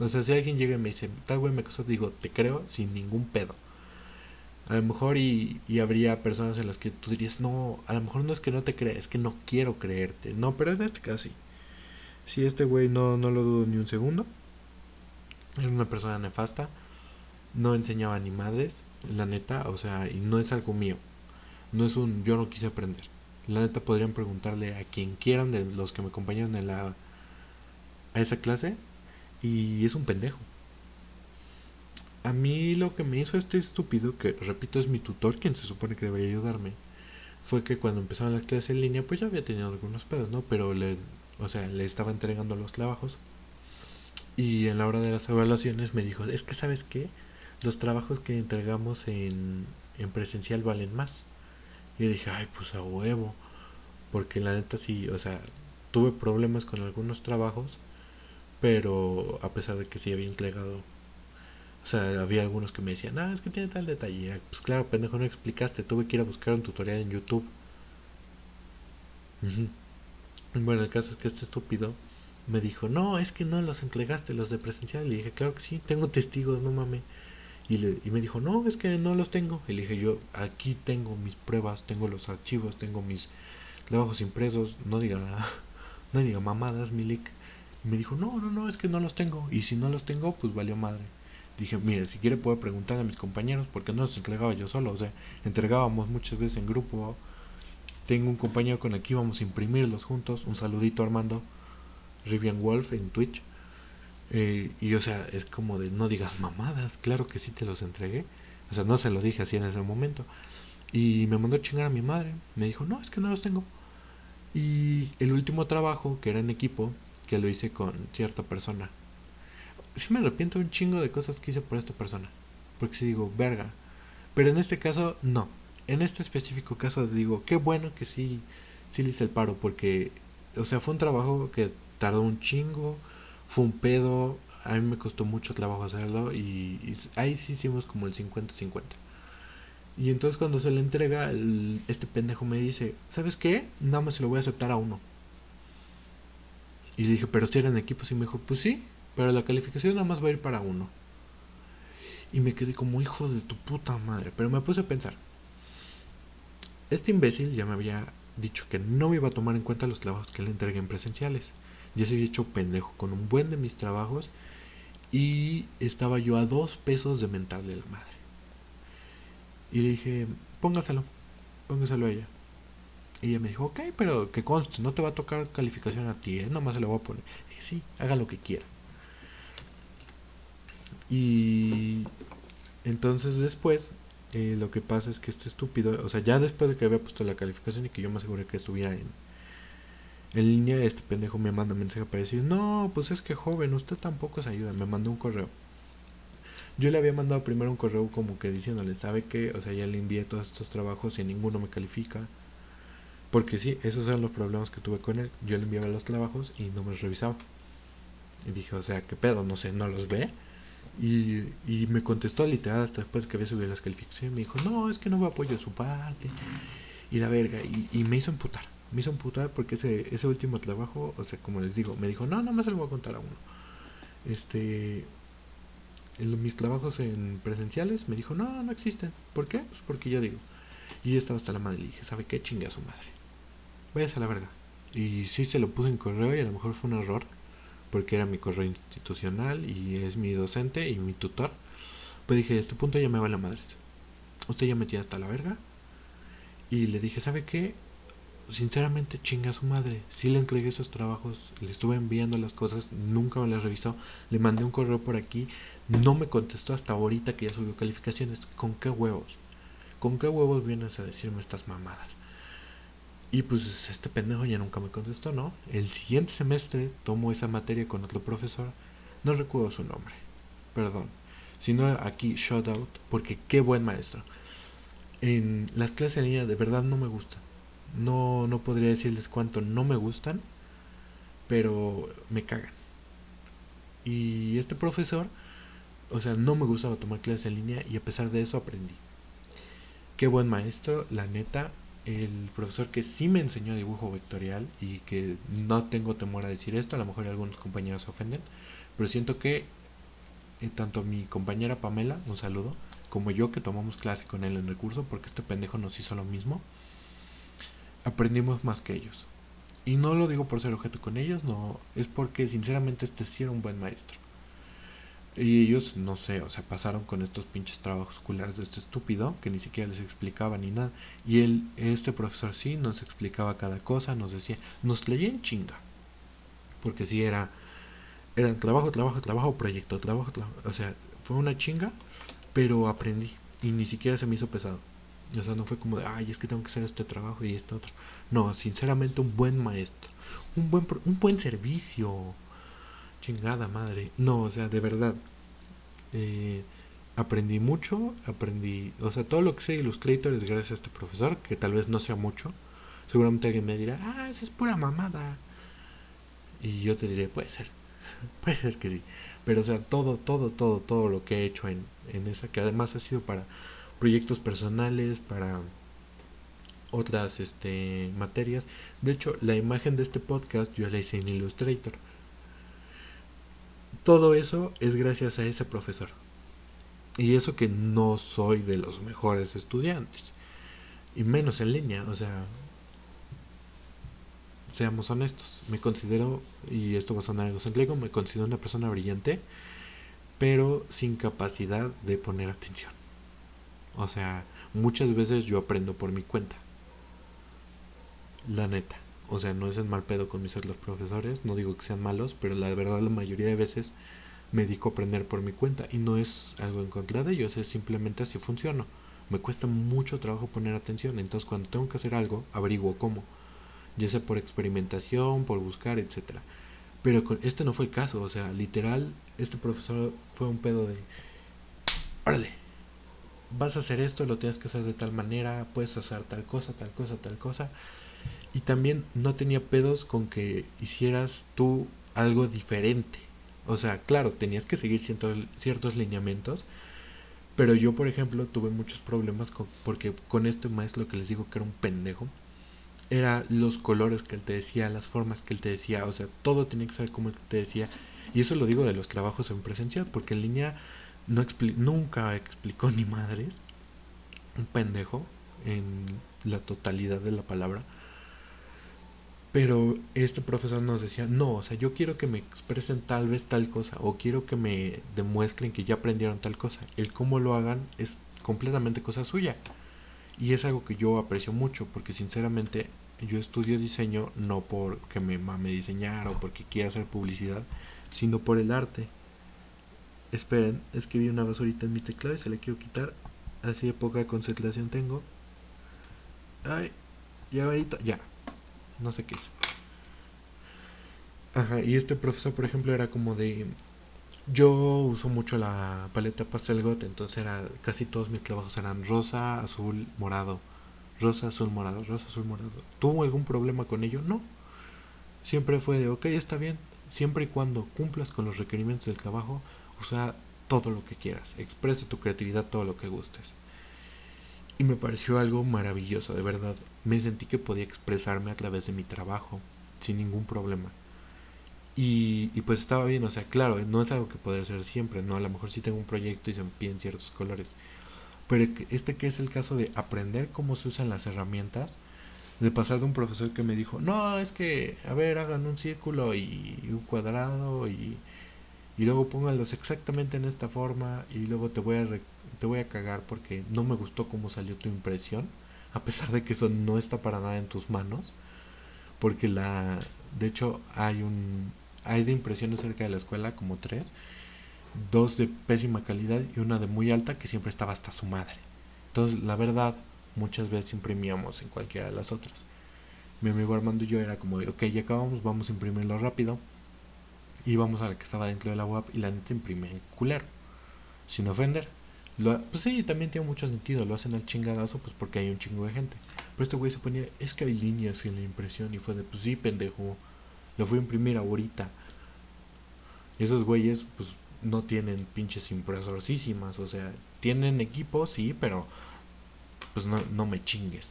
O sea, si alguien llega y me dice, tal güey me acosó, digo, te creo sin ningún pedo. A lo mejor y, y, habría personas en las que tú dirías, no, a lo mejor no es que no te creas, es que no quiero creerte. No, pero en este caso sí. Si este güey no, no lo dudo ni un segundo. Era una persona nefasta. No enseñaba ni madres, la neta, o sea, y no es algo mío. No es un yo no quise aprender. La neta podrían preguntarle a quien quieran de los que me acompañaron en la a esa clase y es un pendejo. A mí lo que me hizo este estúpido, que repito es mi tutor quien se supone que debería ayudarme, fue que cuando empezaron las clases en línea pues ya había tenido algunos pedos, ¿no? Pero le, o sea, le estaba entregando los trabajos y en la hora de las evaluaciones me dijo, es que sabes qué, los trabajos que entregamos en, en presencial valen más. Y yo dije, ay, pues a huevo. Porque la neta sí, o sea, tuve problemas con algunos trabajos, pero a pesar de que sí había entregado. O sea, había algunos que me decían, ah, es que tiene tal detalle. Pues claro, pendejo, no explicaste. Tuve que ir a buscar un tutorial en YouTube. Bueno, el caso es que este estúpido me dijo, no, es que no los entregaste, los de presencial. Y le dije, claro que sí, tengo testigos, no mames. Y, le, y me dijo, no, es que no los tengo. Y le dije, yo aquí tengo mis pruebas, tengo los archivos, tengo mis trabajos impresos. No diga, no diga mamadas, Milik. Y me dijo, no, no, no, es que no los tengo. Y si no los tengo, pues valió madre. Dije, mire, si quiere puedo preguntar a mis compañeros, porque no los entregaba yo solo. O sea, entregábamos muchas veces en grupo. Tengo un compañero con el que íbamos a imprimirlos juntos. Un saludito Armando. Rivian Wolf en Twitch. Eh, y o sea, es como de no digas mamadas, claro que sí te los entregué. O sea, no se lo dije así en ese momento. Y me mandó a chingar a mi madre. Me dijo, no, es que no los tengo. Y el último trabajo, que era en equipo, que lo hice con cierta persona. Sí me arrepiento un chingo de cosas que hice por esta persona. Porque si digo, verga. Pero en este caso, no. En este específico caso digo, qué bueno que sí, sí le hice el paro. Porque, o sea, fue un trabajo que tardó un chingo fue un pedo, a mí me costó mucho trabajo hacerlo y, ahí sí hicimos como el 50-50. Y entonces cuando se le entrega, este pendejo me dice, ¿sabes qué? Nada más se lo voy a aceptar a uno. Y dije, pero si eran equipos y me dijo, pues sí, pero la calificación nada más va a ir para uno. Y me quedé como hijo de tu puta madre. Pero me puse a pensar. Este imbécil ya me había dicho que no me iba a tomar en cuenta los trabajos que le entregué en presenciales ya se había hecho pendejo con un buen de mis trabajos y estaba yo a dos pesos de mentarle a la madre. Y le dije, póngaselo, póngaselo a ella. Y ella me dijo, ok, pero que conste, no te va a tocar calificación a ti, ¿eh? nomás se lo voy a poner. dije, sí, haga lo que quiera. Y entonces después, eh, lo que pasa es que este estúpido, o sea, ya después de que había puesto la calificación y que yo me aseguré que estuviera en, en línea este pendejo me manda un mensaje para decir, no, pues es que joven, usted tampoco se ayuda, me mandó un correo. Yo le había mandado primero un correo como que diciéndole, ¿sabe qué? O sea, ya le envié todos estos trabajos y ninguno me califica. Porque sí, esos eran los problemas que tuve con él. Yo le enviaba los trabajos y no me los revisaba. Y dije, o sea, ¿qué pedo? No sé, ¿no los ve? Y, y me contestó literal hasta después que había subido las calificaciones. Me dijo, no, es que no me apoyo de su parte. Y la verga. Y, y me hizo emputar me hizo putada porque ese, ese último trabajo, o sea, como les digo, me dijo, no, no más se lo voy a contar a uno. Este, en mis trabajos en presenciales, me dijo, no, no existen. ¿Por qué? Pues porque yo digo. Y yo estaba hasta la madre y dije, ¿sabe qué? Chingue a su madre. Váyase a la verga. Y sí se lo puse en correo y a lo mejor fue un error, porque era mi correo institucional y es mi docente y mi tutor. Pues dije, a este punto ya me va la madre. Usted ya metía hasta la verga. Y le dije, ¿sabe qué? sinceramente chinga a su madre. Si le entregué esos trabajos, le estuve enviando las cosas, nunca me las revisó. Le mandé un correo por aquí, no me contestó hasta ahorita que ya subió calificaciones. ¿Con qué huevos? ¿Con qué huevos vienes a decirme estas mamadas? Y pues este pendejo ya nunca me contestó, ¿no? El siguiente semestre tomo esa materia con otro profesor, no recuerdo su nombre, perdón. Sino aquí, shout out, porque qué buen maestro. En las clases en línea de verdad no me gustan no, no podría decirles cuánto no me gustan, pero me cagan. Y este profesor, o sea, no me gustaba tomar clases en línea y a pesar de eso aprendí. Qué buen maestro, la neta, el profesor que sí me enseñó dibujo vectorial y que no tengo temor a decir esto, a lo mejor algunos compañeros se ofenden, pero siento que eh, tanto mi compañera Pamela, un saludo, como yo que tomamos clase con él en el curso, porque este pendejo nos hizo lo mismo, aprendimos más que ellos. Y no lo digo por ser objeto con ellos, no, es porque sinceramente este sí era un buen maestro. Y ellos, no sé, o sea, pasaron con estos pinches trabajos culares de este estúpido que ni siquiera les explicaba ni nada. Y él, este profesor sí, nos explicaba cada cosa, nos decía, nos leía en chinga. Porque sí era, era trabajo, trabajo, trabajo, proyecto, trabajo, trabajo. O sea, fue una chinga, pero aprendí. Y ni siquiera se me hizo pesado. O sea, no fue como de, ay, es que tengo que hacer este trabajo y este otro. No, sinceramente un buen maestro. Un buen, un buen servicio chingada madre. No, o sea, de verdad. Eh, aprendí mucho, aprendí, o sea, todo lo que sé Illustrator es gracias a este profesor, que tal vez no sea mucho. Seguramente alguien me dirá, ah, esa es pura mamada. Y yo te diré, puede ser, puede ser que sí. Pero, o sea, todo, todo, todo, todo lo que he hecho en, en esa, que además ha sido para proyectos personales, para otras este, materias. De hecho, la imagen de este podcast yo la hice en Illustrator. Todo eso es gracias a ese profesor. Y eso que no soy de los mejores estudiantes. Y menos en línea. O sea, seamos honestos. Me considero, y esto va a sonar egocéntrico, me considero una persona brillante, pero sin capacidad de poner atención. O sea, muchas veces yo aprendo por mi cuenta. La neta. O sea, no es el mal pedo con mis otros profesores, no digo que sean malos, pero la verdad la mayoría de veces me dedico a aprender por mi cuenta y no es algo en contra de ellos, es simplemente así funciono. Me cuesta mucho trabajo poner atención, entonces cuando tengo que hacer algo, averiguo cómo, ya sea por experimentación, por buscar, etcétera. Pero con este no fue el caso, o sea, literal, este profesor fue un pedo de, órale, vas a hacer esto, lo tienes que hacer de tal manera, puedes hacer tal cosa, tal cosa, tal cosa. Y también no tenía pedos con que hicieras tú algo diferente. O sea, claro, tenías que seguir ciertos lineamientos. Pero yo, por ejemplo, tuve muchos problemas con, porque con este maestro que les digo que era un pendejo, era los colores que él te decía, las formas que él te decía, o sea, todo tenía que ser como él te decía. Y eso lo digo de los trabajos en presencial, porque en línea no nunca explicó ni madres. Un pendejo en la totalidad de la palabra. Pero este profesor nos decía, no, o sea, yo quiero que me expresen tal vez tal cosa, o quiero que me demuestren que ya aprendieron tal cosa. El cómo lo hagan es completamente cosa suya. Y es algo que yo aprecio mucho, porque sinceramente yo estudio diseño no porque me mame diseñar o porque quiera hacer publicidad, sino por el arte. Esperen, es que vi una basurita en mi teclado y se la quiero quitar. Así de poca concentración tengo. Ay, y ahorita, ya no sé qué es. Ajá, y este profesor, por ejemplo, era como de... Yo uso mucho la paleta pastel got, entonces era casi todos mis trabajos eran rosa, azul, morado. Rosa, azul, morado, rosa, azul, morado. ¿Tuvo algún problema con ello? No. Siempre fue de, ok, está bien. Siempre y cuando cumplas con los requerimientos del trabajo, usa todo lo que quieras. Expresa tu creatividad todo lo que gustes. Y me pareció algo maravilloso, de verdad. Me sentí que podía expresarme a través de mi trabajo, sin ningún problema. Y, y pues estaba bien, o sea, claro, no es algo que poder hacer siempre, ¿no? A lo mejor sí tengo un proyecto y se me piden ciertos colores. Pero este que es el caso de aprender cómo se usan las herramientas, de pasar de un profesor que me dijo, no, es que, a ver, hagan un círculo y un cuadrado y, y luego pónganlos exactamente en esta forma y luego te voy a te voy a cagar porque no me gustó cómo salió tu impresión, a pesar de que eso no está para nada en tus manos, porque la, de hecho hay un, hay de impresiones cerca de la escuela como tres, dos de pésima calidad y una de muy alta que siempre estaba hasta su madre. Entonces, la verdad, muchas veces imprimíamos en cualquiera de las otras. Mi amigo Armando y yo era como, ok, ya acabamos, vamos a imprimirlo rápido. Y vamos a la que estaba dentro de la web y la neta imprime en culero, sin ofender pues sí, también tiene mucho sentido, lo hacen al chingadazo pues porque hay un chingo de gente. Pero este güey se ponía, es que hay líneas en la impresión y fue de, pues sí, pendejo, lo fui a imprimir ahorita. Y esos güeyes pues no tienen pinches impresorísimas, o sea, tienen equipo, sí, pero pues no, no me chingues.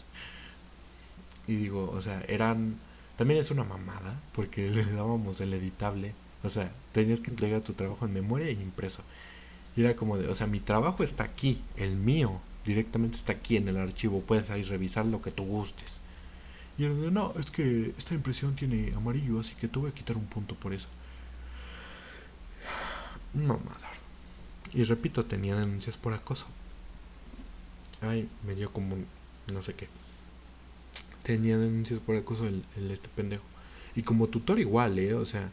Y digo, o sea, eran, también es una mamada porque le dábamos el editable, o sea, tenías que entregar tu trabajo en memoria y impreso. Y era como de, o sea, mi trabajo está aquí, el mío, directamente está aquí en el archivo, puedes ahí revisar lo que tú gustes. Y era de, no, es que esta impresión tiene amarillo, así que te voy a quitar un punto por eso. Mamador. Y repito, tenía denuncias por acoso. Ay, me dio como no sé qué. Tenía denuncias por acoso el, este pendejo. Y como tutor igual, ¿eh? O sea,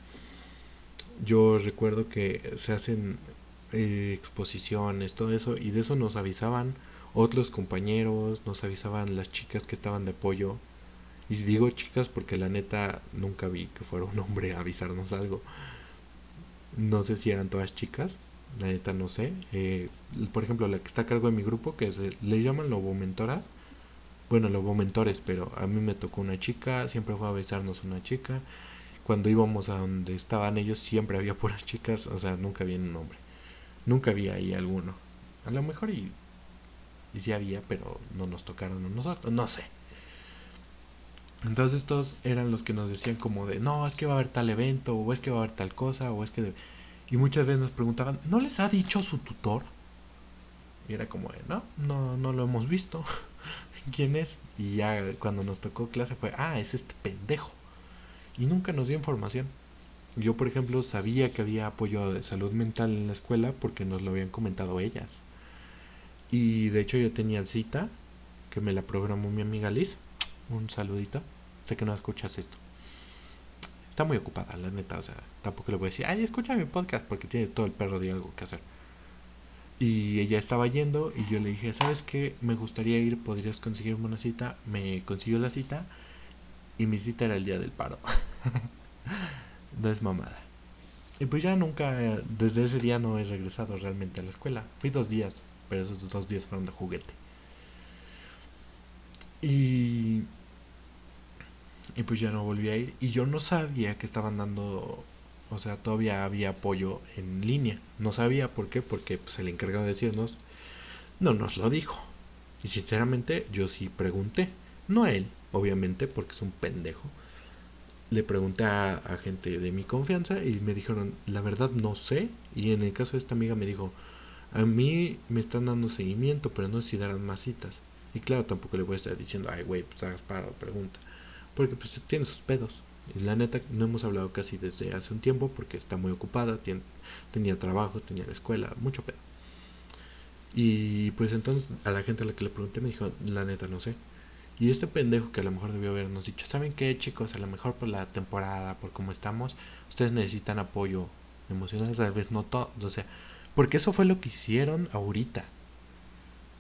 yo recuerdo que se hacen eh, exposiciones, todo eso, y de eso nos avisaban otros compañeros, nos avisaban las chicas que estaban de apoyo. Y digo chicas porque la neta nunca vi que fuera un hombre a avisarnos algo. No sé si eran todas chicas, la neta no sé. Eh, por ejemplo, la que está a cargo de mi grupo, que se, le llaman lobo mentoras. Bueno, lobo mentores, pero a mí me tocó una chica, siempre fue a avisarnos una chica. Cuando íbamos a donde estaban ellos, siempre había puras chicas, o sea, nunca había un hombre. Nunca había ahí alguno. A lo mejor y, y sí había, pero no nos tocaron a nosotros, no sé. Entonces estos eran los que nos decían como de, no, es que va a haber tal evento, o es que va a haber tal cosa, o es que... Y muchas veces nos preguntaban, ¿no les ha dicho su tutor? Y era como de, no, no, no lo hemos visto. ¿Quién es? Y ya cuando nos tocó clase fue, ah, es este pendejo. Y nunca nos dio información. Yo, por ejemplo, sabía que había apoyo de salud mental en la escuela porque nos lo habían comentado ellas. Y de hecho yo tenía cita que me la programó mi amiga Liz un saludito. Sé que no escuchas esto. Está muy ocupada, la neta. O sea, tampoco le voy a decir, ay, escucha mi podcast porque tiene todo el perro de algo que hacer. Y ella estaba yendo y yo le dije, ¿sabes qué? Me gustaría ir, podrías conseguirme una cita. Me consiguió la cita y mi cita era el día del paro. no es mamada. Y pues ya nunca, desde ese día no he regresado realmente a la escuela. Fui dos días, pero esos dos días fueron de juguete. Y y pues ya no volví a ir. Y yo no sabía que estaban dando, o sea, todavía había apoyo en línea. No sabía por qué, porque pues, el encargado de decirnos no nos lo dijo. Y sinceramente yo sí pregunté. No a él, obviamente, porque es un pendejo. Le pregunté a, gente de mi confianza y me dijeron, la verdad no sé. Y en el caso de esta amiga me dijo, a mí me están dando seguimiento, pero no sé si darán más citas. Y claro, tampoco le voy a estar diciendo, ay, güey, pues hagas para pregunta porque pues tiene sus pedos. Y la neta no hemos hablado casi desde hace un tiempo porque está muy ocupada, tenía trabajo, tenía la escuela, mucho pedo. Y pues entonces a la gente a la que le pregunté me dijo, la neta no sé. Y este pendejo que a lo mejor debió habernos dicho, ¿saben qué chicos? A lo mejor por la temporada, por cómo estamos, ustedes necesitan apoyo emocional, tal vez no todo, o sea, porque eso fue lo que hicieron ahorita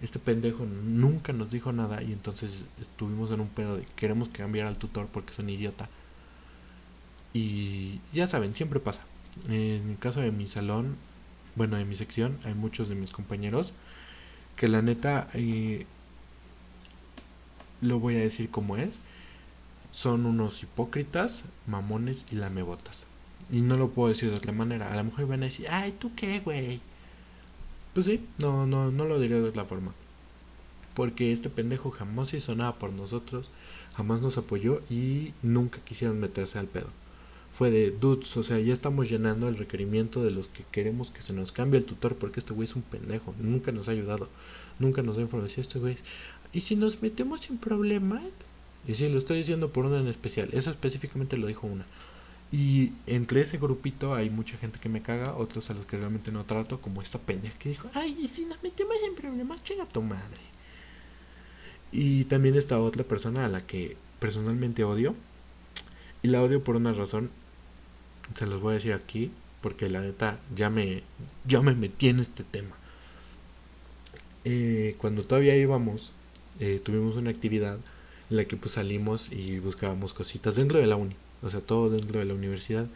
este pendejo nunca nos dijo nada y entonces estuvimos en un pedo de queremos cambiar al tutor porque es un idiota. Y ya saben, siempre pasa. En el caso de mi salón, bueno, de mi sección, hay muchos de mis compañeros que la neta, eh, lo voy a decir como es, son unos hipócritas, mamones y lamebotas. Y no lo puedo decir de otra manera. A lo mejor van a decir, ay, ¿tú qué, güey? Pues sí, no, no, no lo diré de otra forma. Porque este pendejo jamás hizo nada por nosotros, jamás nos apoyó y nunca quisieron meterse al pedo. Fue de dudes, o sea, ya estamos llenando el requerimiento de los que queremos que se nos cambie el tutor porque este güey es un pendejo, nunca nos ha ayudado, nunca nos ha informado. Este güey, ¿y si nos metemos sin problemas? Y sí, lo estoy diciendo por una en especial, eso específicamente lo dijo una. Y entre ese grupito hay mucha gente que me caga, otros a los que realmente no trato, como esta pendeja que dijo, ay, y si nos metemos en problemas, chinga tu madre. Y también está otra persona a la que personalmente odio. Y la odio por una razón, se los voy a decir aquí, porque la neta ya me, ya me metí en este tema. Eh, cuando todavía íbamos, eh, tuvimos una actividad en la que pues salimos y buscábamos cositas dentro de la uni o sea, todo dentro de la universidad.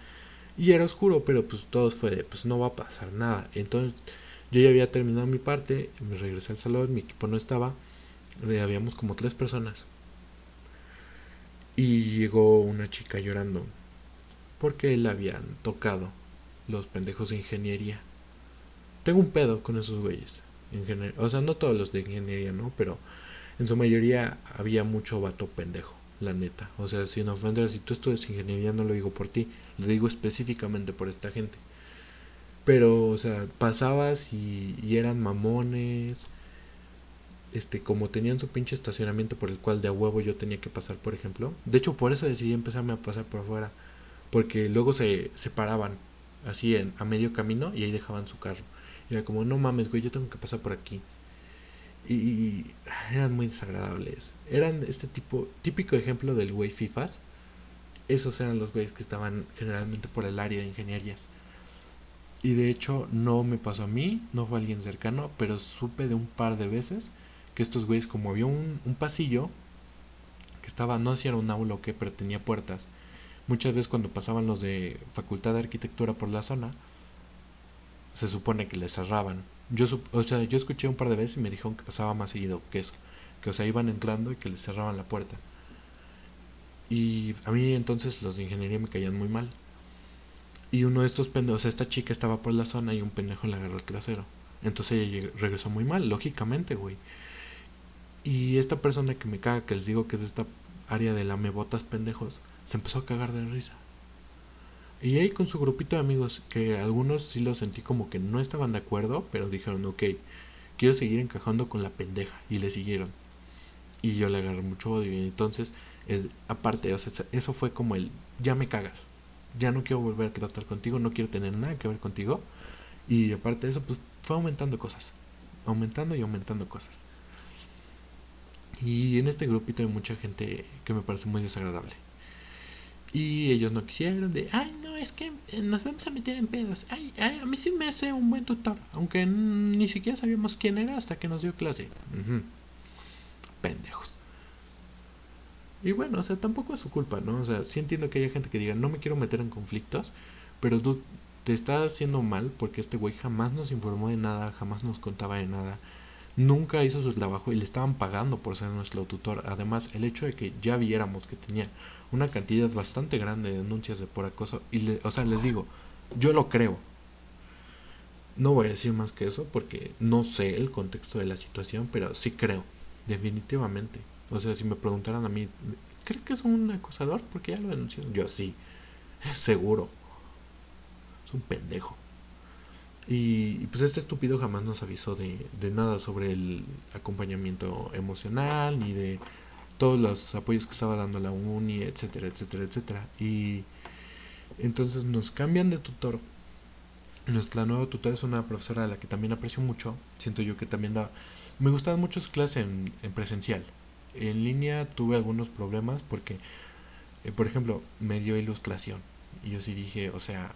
Y era oscuro, pero pues todo fue de, pues no va a pasar nada. Entonces yo ya había terminado mi parte, me regresé al salón, mi equipo no estaba, eh, habíamos como tres personas. Y llegó una chica llorando, porque le habían tocado los pendejos de ingeniería. Tengo un pedo con esos güeyes. O sea, no todos los de ingeniería, ¿no? Pero en su mayoría había mucho vato pendejo la neta. O sea, sin ofender, si tú estudias ingeniería, no lo digo por ti, lo digo específicamente por esta gente. Pero, o sea, pasabas y, y eran mamones. Este, como tenían su pinche estacionamiento por el cual de a huevo yo tenía que pasar, por ejemplo. De hecho, por eso decidí empezarme a pasar por afuera. Porque luego se separaban así en, a medio camino y ahí dejaban su carro. Y era como, no mames, güey, yo tengo que pasar por aquí. Y, eran muy desagradables. Eran este tipo, típico ejemplo del güey FIFAs. Esos eran los güeyes que estaban generalmente por el área de ingenierías. Y de hecho no me pasó a mí, no fue alguien cercano, pero supe de un par de veces que estos güeyes, como había un, pasillo que estaba, no sé si era un aula o qué, pero tenía puertas. Muchas veces cuando pasaban los de Facultad de Arquitectura por la zona, se supone que les cerraban. Yo, o sea, yo escuché un par de veces y me dijeron que pasaba más seguido que eso. Que o sea, iban entrando y que les cerraban la puerta. Y a mí entonces los de ingeniería me caían muy mal. Y uno de estos pendejos, o sea, esta chica estaba por la zona y un pendejo le agarró el trasero. Entonces ella regresó muy mal, lógicamente, güey. Y esta persona que me caga, que les digo que es de esta área de lamebotas pendejos, se empezó a cagar de risa. Y ahí con su grupito de amigos, que algunos sí lo sentí como que no estaban de acuerdo, pero dijeron, ok, quiero seguir encajando con la pendeja. Y le siguieron. Y yo le agarré mucho odio. Y entonces, aparte, o sea, eso fue como el, ya me cagas ya no quiero volver a tratar contigo, no quiero tener nada que ver contigo. Y aparte de eso, pues fue aumentando cosas, aumentando y aumentando cosas. Y en este grupito hay mucha gente que me parece muy desagradable. Y ellos no quisieron de, ay, no, es que eh, nos vamos a meter en pedos. Ay, ay a mí sí me hace un buen tutor, aunque ni siquiera sabíamos quién era hasta que nos dio clase. Pendejos. Y bueno, o sea, tampoco es su culpa, ¿no? O sea, sí entiendo que haya gente que diga, no me quiero meter en conflictos, pero tú te estás haciendo mal porque este güey jamás nos informó de nada, jamás nos contaba de nada, nunca hizo su trabajo y le estaban pagando por ser nuestro tutor. Además, el hecho de que ya viéramos que tenía una cantidad bastante grande de denuncias de por acoso, y le, o sea, les digo, yo lo creo. No voy a decir más que eso porque no sé el contexto de la situación, pero sí creo, definitivamente. O sea, si me preguntaran a mí, ¿crees que es un acosador? Porque ya lo denunció. Yo sí, seguro. Es un pendejo. Y, pues este estúpido jamás nos avisó de, de nada sobre el acompañamiento emocional, ni de todos los apoyos que estaba dando la uni, etcétera, etcétera, etcétera. Y entonces nos cambian de tutor. Nuestra nueva tutora es una profesora a la que también aprecio mucho. Siento yo que también da... Me gustaban mucho sus clases en, en presencial en línea tuve algunos problemas porque, eh, por ejemplo, me dio ilustración. Y yo sí dije, o sea,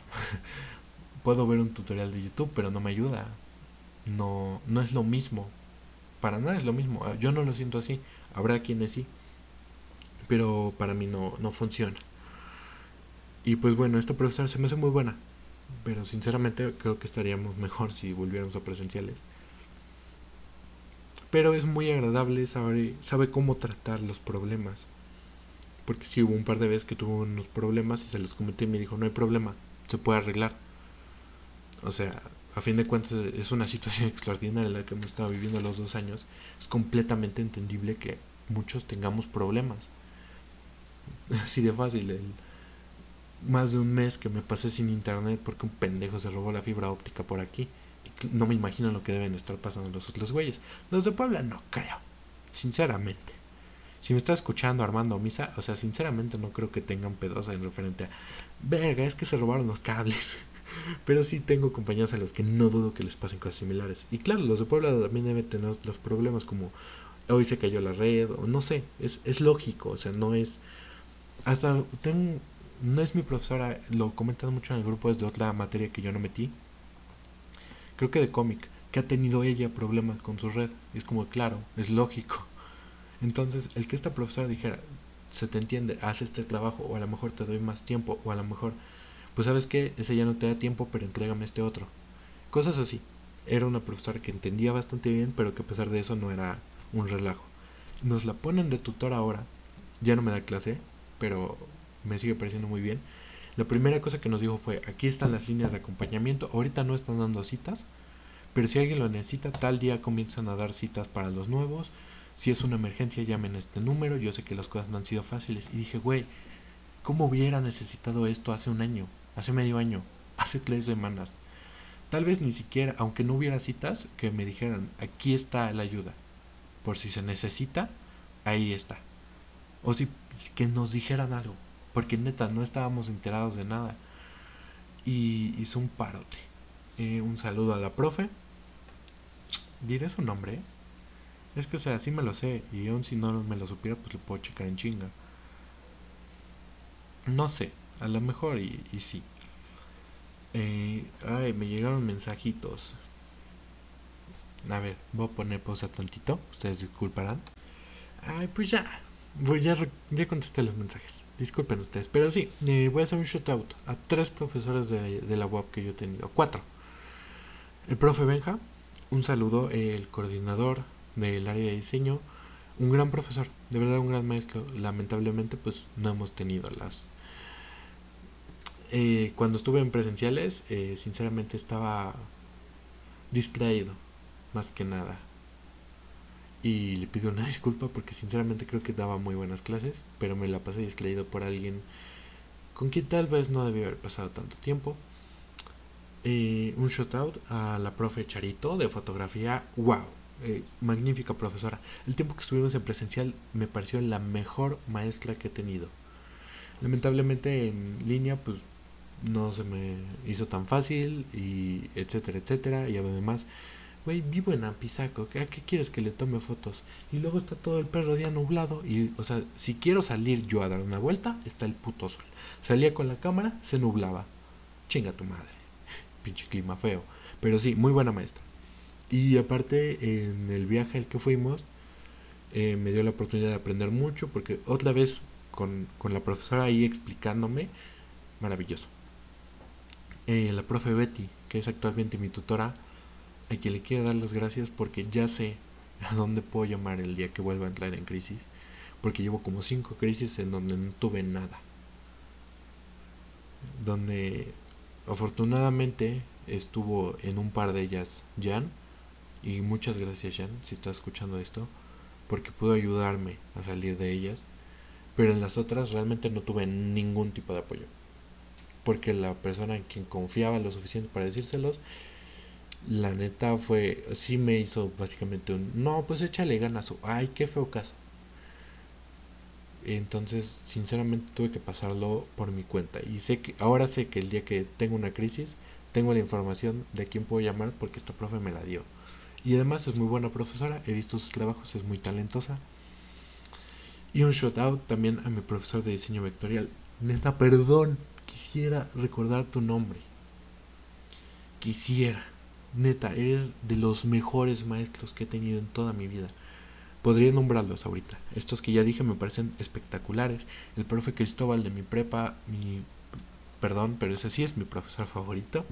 puedo ver un tutorial de YouTube, pero no me ayuda. No, no es lo mismo. Para nada es lo mismo. Ah, yo no lo siento así. Habrá quienes sí. Pero para mí no, no funciona. Y pues bueno, esta profesora se me hace muy buena. Pero sinceramente creo que estaríamos mejor si volviéramos a presenciales pero es muy agradable, sabe, sabe cómo tratar los problemas. Porque si hubo un par de veces que tuvo unos problemas y se los comenté y me dijo, no hay problema, se puede arreglar. O sea, a fin de cuentas es una situación extraordinaria la que hemos estado viviendo los dos años. Es completamente entendible que muchos tengamos problemas. Así de fácil. El, más de un mes que me pasé sin internet porque un pendejo se robó la fibra óptica por aquí no me imagino lo que deben estar pasando los otros güeyes. Los de Puebla no creo, sinceramente. Si me está escuchando Armando Misa, o sea, sinceramente no creo que tengan pedosa en referente a, verga, es que se robaron los cables. Pero sí tengo compañeros a los que no dudo que les pasen cosas similares. Y claro, los de Puebla también deben tener los problemas como hoy se cayó la red, o no sé, es, es lógico, o sea, no es... Hasta tengo, no es mi profesora, lo comentan mucho en el grupo desde otra materia que yo no metí, creo que de cómic, que ha tenido ella problemas con su red. Es como, claro, es lógico. Entonces, el que esta profesora dijera, se te entiende, haz este trabajo, o a lo mejor te doy más tiempo, o a lo mejor, pues sabes que ese ya no te da tiempo, pero entrégame este otro. Cosas así. Era una profesora que entendía bastante bien, pero que a pesar de eso no era un relajo. Nos la ponen de tutor ahora. Ya no me da clase, pero me sigue pareciendo muy bien. La primera cosa que nos dijo fue, aquí están las líneas de acompañamiento, ahorita no están dando citas, pero si alguien lo necesita, tal día comienzan a dar citas para los nuevos. Si es una emergencia, llamen este número. Yo sé que las cosas no han sido fáciles. Y dije, güey, ¿cómo hubiera necesitado esto hace un año? Hace medio año, hace tres semanas. Tal vez ni siquiera, aunque no hubiera citas, que me dijeran, aquí está la ayuda. Por si se necesita, ahí está. O si que nos dijeran algo. Porque neta, no estábamos enterados de nada. Y hizo un parote. Eh, un saludo a la profe. Diré su nombre. ¿eh? Es que, o sea, sí me lo sé. Y aún si no me lo supiera, pues le puedo checar en chinga. No sé. A lo mejor y, y sí. Eh, ay, me llegaron mensajitos. A ver, voy a poner pausa tantito. Ustedes disculparán. Ay, pues ya. Voy, ya, ya contesté los mensajes. Disculpen ustedes. Pero sí, eh, voy a hacer un shoutout a tres profesores de, de la UAP que yo he tenido. Cuatro. El profe Benja. Un saludo. El coordinador del área de diseño. Un gran profesor. De verdad, un gran maestro. Lamentablemente, pues no hemos tenido las eh, cuando estuve en presenciales, eh, sinceramente estaba distraído, más que nada. Y le pido una disculpa porque sinceramente creo que daba muy buenas clases, pero me la pasé distraído por alguien con quien tal vez no debía haber pasado tanto tiempo. Eh, un shout out a la profe Charito de fotografía. ¡Wow! magnífica profesora. El tiempo que estuvimos en presencial me pareció la mejor maestra que he tenido. Lamentablemente en línea, pues no se me hizo tan fácil y etcétera, etcétera. Y además, vivo en Apizaco, ¿a qué quieres que le tome fotos? Y luego está todo el perro día nublado y, o sea, si quiero salir yo a dar una vuelta, está el puto sol. Salía con la cámara, se nublaba. Chinga tu madre. Pinche clima feo. Pero sí, muy buena maestra. Y aparte, en el viaje al que fuimos, eh, me dio la oportunidad de aprender mucho porque otra vez con, con la profesora ahí explicándome, maravilloso. Eh, la profe Betty, que es actualmente mi tutora, a quien le quiero dar las gracias porque ya sé a dónde puedo llamar el día que vuelva a entrar en crisis, porque llevo como cinco crisis en donde no tuve nada. Donde afortunadamente estuvo en un par de ellas Jan, y muchas gracias Jan, si estás escuchando esto, porque pudo ayudarme a salir de ellas, pero en las otras realmente no tuve ningún tipo de apoyo porque la persona en quien confiaba lo suficiente para decírselos, la neta fue, sí me hizo básicamente un, no, pues échale ganas, ay, qué feo caso. Entonces, sinceramente tuve que pasarlo por mi cuenta. Y sé que, ahora sé que el día que tengo una crisis, tengo la información de quién puedo llamar porque esta profe me la dio. Y además es muy buena profesora, he visto sus trabajos, es muy talentosa. Y un shout out también a mi profesor de diseño vectorial. Neta, perdón, quisiera recordar tu nombre. Quisiera. Neta, eres de los mejores maestros que he tenido en toda mi vida. Podría nombrarlos ahorita. Estos que ya dije me parecen espectaculares. El profe Cristóbal de mi prepa, mi... Perdón, pero ese sí es mi profesor favorito.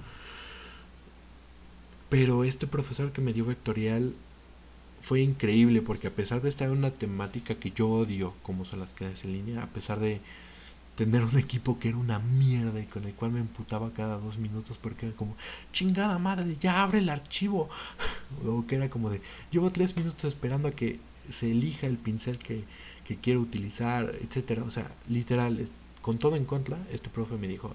Pero este profesor que me dio vectorial fue increíble porque a pesar de estar en una temática que yo odio, como son las clases en línea, a pesar de tener un equipo que era una mierda y con el cual me emputaba cada dos minutos porque era como, chingada madre, ya abre el archivo. o que era como de, llevo tres minutos esperando a que se elija el pincel que, que quiero utilizar, etcétera. O sea, literal, con todo en contra, este profe me dijo,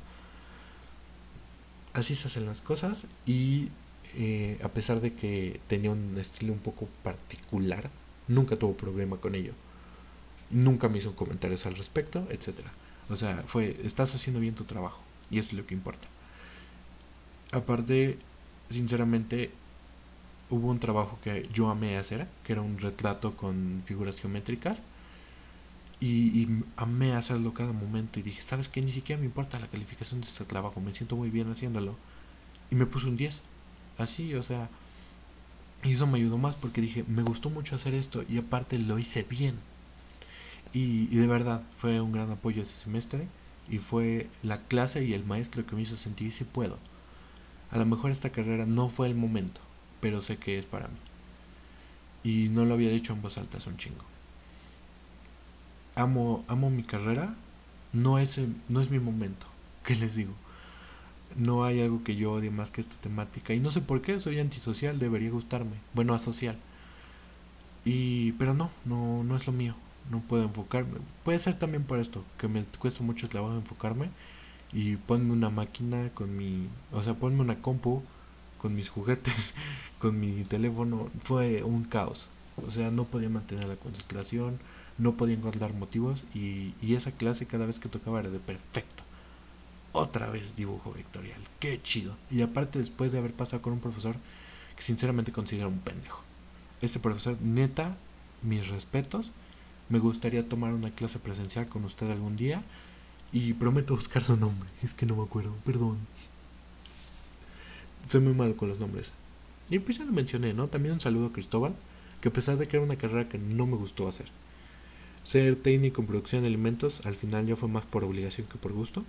así se hacen las cosas y eh, a pesar de que tenía un estilo un poco particular, nunca tuvo problema con ello. Nunca me hizo comentarios al respecto, etcétera. O sea, fue, estás haciendo bien tu trabajo y eso es lo que importa. Aparte, sinceramente, hubo un trabajo que yo amé hacer, que era un retrato con figuras geométricas. Y, amé hacerlo cada momento y dije, ¿sabes qué? Ni siquiera me importa la calificación de este trabajo, me siento muy bien haciéndolo. Y me puse un 10. Así, o sea, y eso me ayudó más porque dije, me gustó mucho hacer esto y aparte lo hice bien. Y, de verdad, fue un gran apoyo ese semestre y fue la clase y el maestro que me hizo sentir si puedo. A lo mejor esta carrera no fue el momento, pero sé que es para mí. Y no lo había dicho en voz alta, es un chingo. Amo, amo mi carrera, no es, no es mi momento, ¿qué les digo? No hay algo que yo odie más que esta temática. Y no sé por qué, soy antisocial, debería gustarme. Bueno, asocial. Y, pero no, no, no es lo mío no puedo enfocarme. Puede ser también por esto, que me cuesta mucho trabajo enfocarme. Y ponme una máquina con mi. O sea, ponme una compu con mis juguetes, con mi teléfono, fue un caos. O sea, no podía mantener la concentración, no podía encontrar motivos y, y esa clase cada vez que tocaba era de perfecto. Otra vez dibujo vectorial, qué chido. Y aparte después de haber pasado con un profesor que sinceramente considero un pendejo. Este profesor, neta, mis respetos. Me gustaría tomar una clase presencial con usted algún día y prometo buscar su nombre. Es que no me acuerdo, perdón. Soy muy malo con los nombres. Y pues ya lo mencioné, ¿no? También un saludo a Cristóbal, que a pesar de que era una carrera que no me gustó hacer, ser técnico en producción de alimentos al final ya fue más por obligación que por gusto.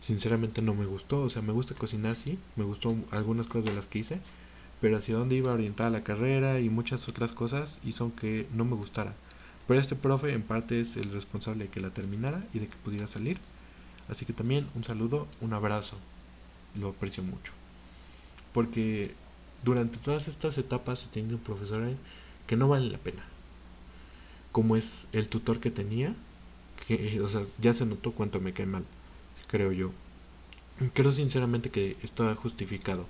Sinceramente no me gustó, o sea, me gusta cocinar, sí, me gustó algunas cosas de las que hice, pero hacia dónde iba orientada la carrera y muchas otras cosas hizo que no me gustara. Pero este profe en parte es el responsable de que la terminara y de que pudiera salir. Así que también un saludo, un abrazo. Lo aprecio mucho. Porque durante todas estas etapas he tenido un profesor que no vale la pena. Como es el tutor que tenía, que o sea, ya se notó cuánto me cae mal, creo yo. Creo sinceramente que está justificado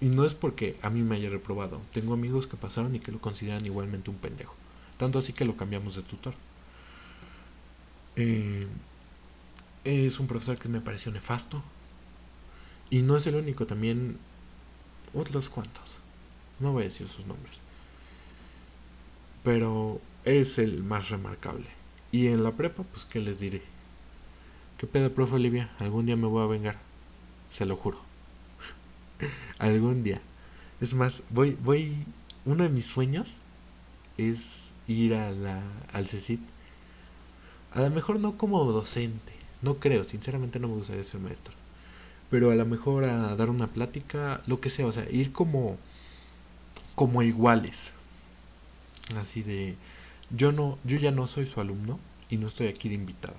y no es porque a mí me haya reprobado. Tengo amigos que pasaron y que lo consideran igualmente un pendejo. Tanto así que lo cambiamos de tutor. Eh, es un profesor que me pareció nefasto. Y no es el único, también otros cuantos. No voy a decir sus nombres. Pero es el más remarcable. Y en la prepa, pues, ¿qué les diré? ¿Qué pedo, profe Olivia? Algún día me voy a vengar. Se lo juro. Algún día. Es más, voy, voy. Uno de mis sueños es ir a la, al CECIT. A lo mejor no como docente. No creo, sinceramente no me gustaría ser maestro. Pero a lo mejor a dar una plática, lo que sea, o sea, ir como como iguales. Así de yo no yo ya no soy su alumno y no estoy aquí de invitado.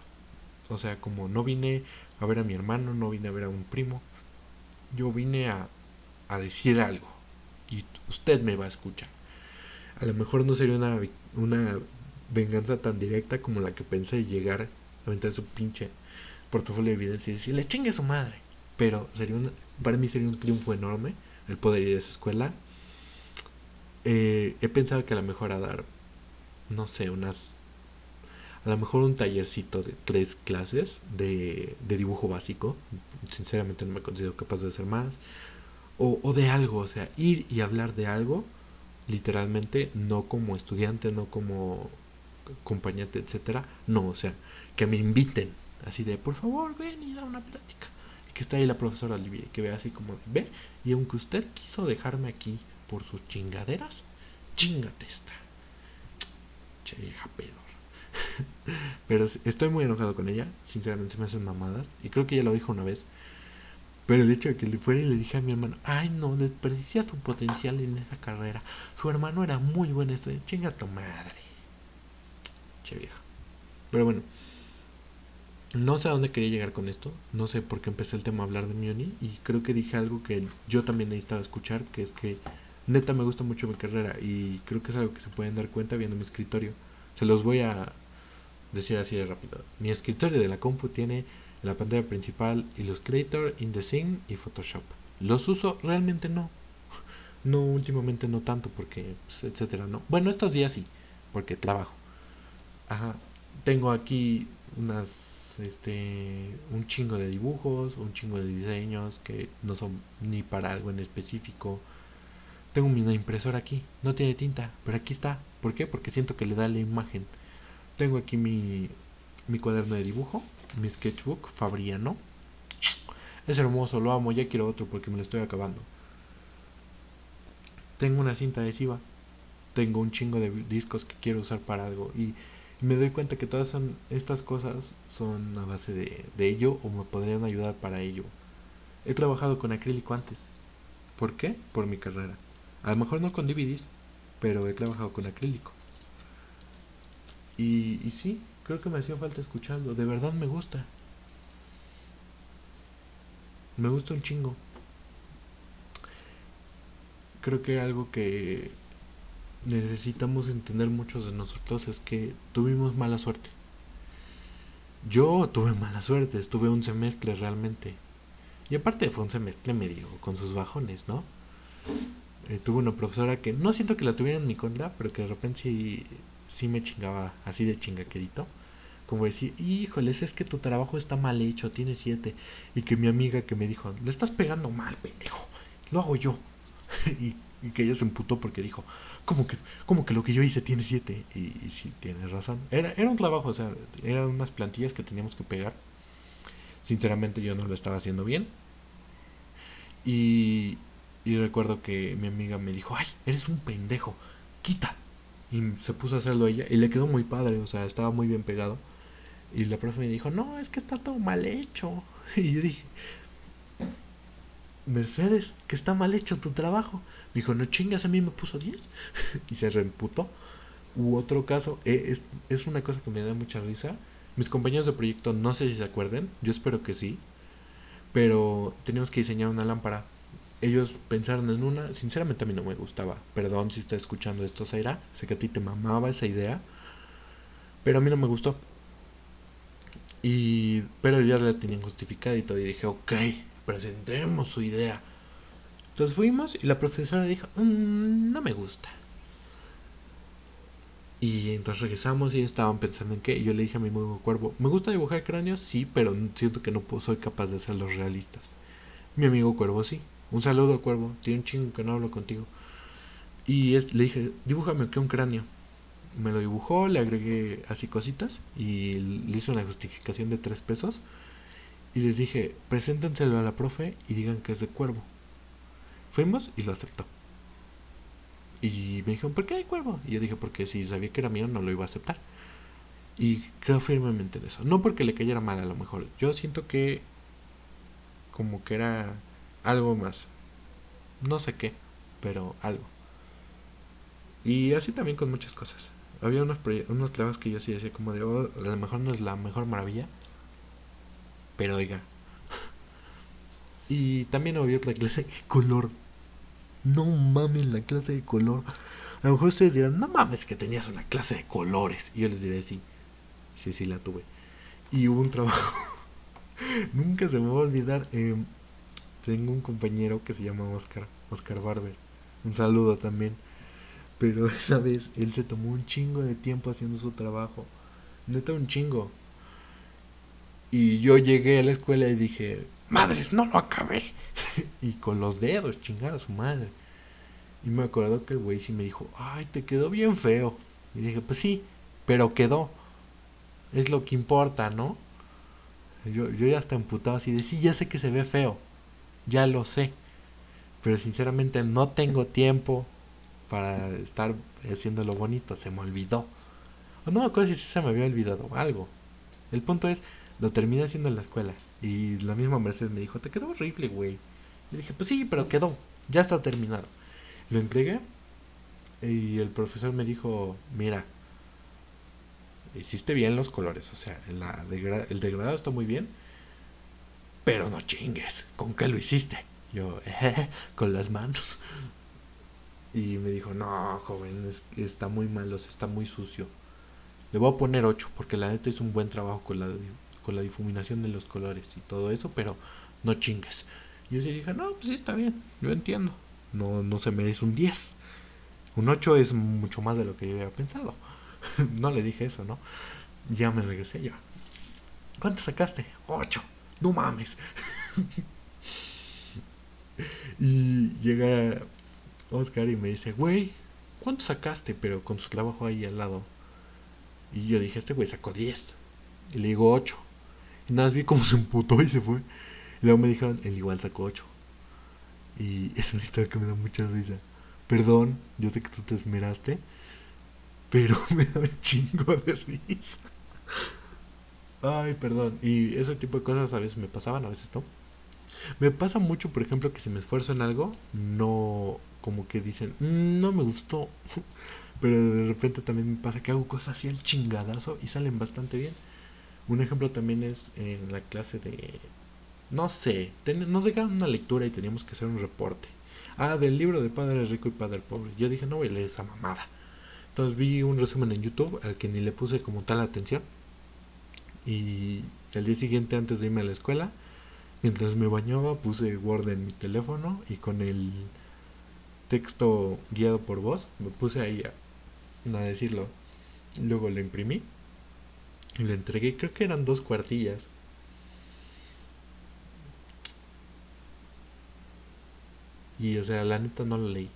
O sea, como no vine a ver a mi hermano, no vine a ver a un primo, yo vine a, a decir algo y usted me va a escuchar. A lo mejor no sería una, una venganza tan directa como la que pensé llegar a aventar su pinche portafolio de evidencia y decirle chingue su madre. Pero sería una, para mí sería un triunfo enorme el poder ir a esa escuela. Eh, he pensado que a lo mejor a dar, no sé, unas a lo mejor un tallercito de tres clases de, de dibujo básico. Sinceramente no me considero capaz de hacer más. O, o, de algo, o sea, ir y hablar de algo, literalmente, no como estudiante, no como acompañante, etcétera. No, o sea, que me inviten, así de, por favor, ven y da una plática. Y que está ahí la profesora Olivia, que vea así como, ve, y aunque usted quiso dejarme aquí por sus chingaderas, chingate esta. Che vieja. Pero estoy muy enojado con ella. Sinceramente se me hacen mamadas. Y creo que ella lo dijo una vez. Pero el hecho de que le fuera y le dije a mi hermano, ay no, desperdicia su potencial en esa carrera. Su hermano era muy bueno estudiante. Chinga tu madre. Che vieja. Pero bueno. No sé a dónde quería llegar con esto. No sé por qué empecé el tema a hablar de Mioni. Y creo que dije algo que yo también necesitaba escuchar. Que es que neta me gusta mucho mi carrera. Y creo que es algo que se pueden dar cuenta viendo mi escritorio. Se los voy a decir así de rápido. Mi escritorio de la compu tiene la pantalla principal Illustrator, InDesign y Photoshop. ¿Los uso? Realmente no. No, últimamente no tanto porque, pues, etcétera, no. Bueno, estos días sí, porque trabajo. Ajá. Tengo aquí unas, este, un chingo de dibujos, un chingo de diseños que no son ni para algo en específico. Tengo una impresora aquí, no tiene tinta, pero aquí está. ¿Por qué? Porque siento que le da la imagen. Tengo aquí mi, mi cuaderno de dibujo, mi sketchbook Fabriano. Es hermoso, lo amo, ya quiero otro porque me lo estoy acabando. Tengo una cinta adhesiva. Tengo un chingo de discos que quiero usar para algo. Y, me doy cuenta que todas son, estas cosas son a base de, de ello o me podrían ayudar para ello. He trabajado con acrílico antes. ¿Por qué? Por mi carrera. A lo mejor no con DVDs, pero he trabajado con acrílico. Y, y sí, creo que me hacía falta escucharlo. De verdad me gusta. Me gusta un chingo. Creo que algo que necesitamos entender muchos de nosotros es que tuvimos mala suerte. Yo tuve mala suerte, estuve un semestre realmente. Y aparte fue un semestre medio con sus bajones, ¿no? Eh, tuve una profesora que no siento que la tuviera en mi contra, pero que de repente sí, sí me chingaba así de chingaquedito. Como decir, híjoles, es que tu trabajo está mal hecho, tiene siete. Y que mi amiga que me dijo, le estás pegando mal, pendejo, lo hago yo. y, que ella se emputó porque dijo, ¿cómo que, que lo que yo hice tiene siete? Y, y sí, tienes razón. Era, era un trabajo, o sea, eran unas plantillas que teníamos que pegar. Sinceramente yo no lo estaba haciendo bien. Y, y recuerdo que mi amiga me dijo, ay, eres un pendejo, quita. Y se puso a hacerlo ella y le quedó muy padre, o sea, estaba muy bien pegado. Y la profe me dijo, no, es que está todo mal hecho. Y yo dije, Mercedes, que está mal hecho tu trabajo. Me dijo, no chingas, a mí me puso 10. y se reemputó. U otro caso, eh, es, es una cosa que me da mucha risa. Mis compañeros de proyecto, no sé si se acuerden, yo espero que sí. Pero teníamos que diseñar una lámpara. Ellos pensaron en una, sinceramente a mí no me gustaba. Perdón si está escuchando esto, Zaira. Sé que a ti te mamaba esa idea. Pero a mí no me gustó. Y, pero ya la tenían justificada y todo. Y dije, ok, presentemos su idea. Entonces fuimos y la profesora dijo, mm, no me gusta. Y entonces regresamos y estaban pensando en qué. Y yo le dije a mi amigo Cuervo, me gusta dibujar cráneos, sí, pero siento que no soy capaz de hacerlos realistas. Mi amigo Cuervo sí. Un saludo, Cuervo. Tiene un chingo que no hablo contigo. Y le dije, dibújame aquí un cráneo. Me lo dibujó, le agregué así cositas y le hice una justificación de tres pesos. Y les dije, preséntenselo a la profe y digan que es de cuervo. Fuimos y lo aceptó. Y me dijeron, ¿por qué hay cuervo? Y yo dije, porque si sabía que era mío no lo iba a aceptar. Y creo firmemente en eso. No porque le cayera mal a lo mejor. Yo siento que como que era algo más. No sé qué, pero algo. Y así también con muchas cosas. Había unos, unos clavos que yo sí decía como de, oh, a lo mejor no es la mejor maravilla, pero oiga. Y también había otra clase de color. No mames, la clase de color. A lo mejor ustedes dirán, no mames que tenías una clase de colores. Y yo les diré, sí. Sí, sí, la tuve. Y hubo un trabajo. Nunca se me va a olvidar. Em, tengo un compañero que se llama Oscar. Oscar Barber. Un saludo también. Pero esa vez él se tomó un chingo de tiempo haciendo su trabajo. Neta, un chingo. Y yo llegué a la escuela y dije, madres, no lo acabé. y con los dedos, chingar a su madre. Y me acuerdo que el güey sí me dijo, ay, te quedó bien feo. Y dije, pues sí, pero quedó. Es lo que importa, ¿no? Yo, yo ya hasta emputado así de, sí, ya sé que se ve feo. Ya lo sé. Pero sinceramente no tengo tiempo para estar haciendo lo bonito. Se me olvidó. O no me acuerdo si se me había olvidado algo. El punto es, lo terminé haciendo en la escuela. Y la misma Mercedes me dijo, te quedó horrible, güey. Y dije, pues sí, pero quedó. Ya está terminado. Lo entregué. Y el profesor me dijo, mira, hiciste bien los colores. O sea, el degradado está muy bien. Pero no chingues. ¿Con qué lo hiciste? Yo, con las manos. Y me dijo, no, joven, está muy malo, está muy sucio. Le voy a poner 8 porque la neta hizo un buen trabajo con la con la difuminación de los colores y todo eso, pero no chingues. Yo sí dije, no, pues sí está bien, yo entiendo. No, no se merece un 10. Un 8 es mucho más de lo que yo había pensado. no le dije eso, ¿no? Ya me regresé ya. ¿Cuánto sacaste? 8. No mames. y llega Oscar y me dice, güey, ¿cuánto sacaste? Pero con su trabajo ahí al lado. Y yo dije, este güey sacó 10. Y le digo 8. Y nada, vi cómo se emputó y se fue. Y luego me dijeron, él igual sacó 8. Y es una historia que me da mucha risa. Perdón, yo sé que tú te esmeraste, pero me da un chingo de risa. Ay, perdón. Y ese tipo de cosas a veces me pasaban, a veces no. Me pasa mucho, por ejemplo, que si me esfuerzo en algo, no como que dicen, mm, no me gustó. Pero de repente también me pasa que hago cosas así al chingadazo y salen bastante bien. Un ejemplo también es en la clase de... No sé, nos dejaron una lectura y teníamos que hacer un reporte. Ah, del libro de Padre Rico y Padre Pobre. Yo dije, no voy a leer esa mamada. Entonces vi un resumen en YouTube al que ni le puse como tal atención. Y el día siguiente, antes de irme a la escuela, Mientras me bañaba puse Word en mi teléfono y con el texto guiado por voz me puse ahí a, a decirlo. Luego lo imprimí y le entregué, creo que eran dos cuartillas. Y o sea, la neta no lo leí.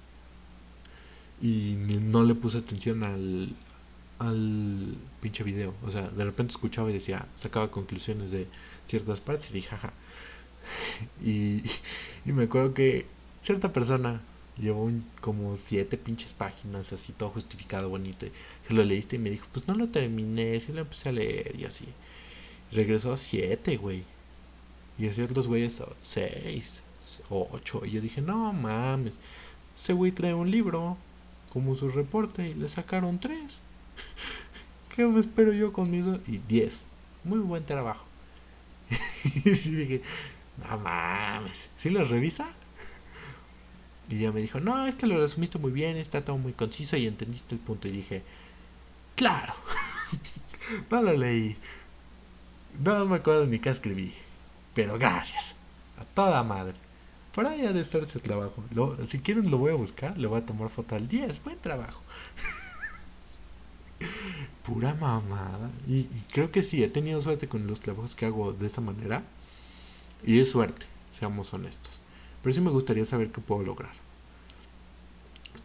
Y no le puse atención al, al pinche video. O sea, de repente escuchaba y decía, sacaba conclusiones de ciertas partes y dije, jaja. Y, y me acuerdo que cierta persona llevó un, como siete pinches páginas, así todo justificado, bonito. Que lo leíste y me dijo, pues no lo terminé, sí lo empecé a leer y así. regresó a siete, güey. Y así otros güeyes, seis, ocho. Y yo dije, no mames, ese güey trae un libro como su reporte y le sacaron tres. ¿Qué me espero yo conmigo? Y diez. Muy buen trabajo. y sí dije, no mames, ¿sí lo revisa? Y ella me dijo, no, es que lo resumiste muy bien, está todo muy conciso y entendiste el punto. Y dije, claro, no lo leí. No me acuerdo ni qué escribí. Pero gracias. A toda madre. Por ahí ha de estar ese trabajo. si quieren lo voy a buscar, le voy a tomar foto al 10. Buen trabajo. Pura mamada. Y, creo que sí, he tenido suerte con los trabajos que hago de esa manera. Y es suerte, seamos honestos. Pero sí me gustaría saber qué puedo lograr.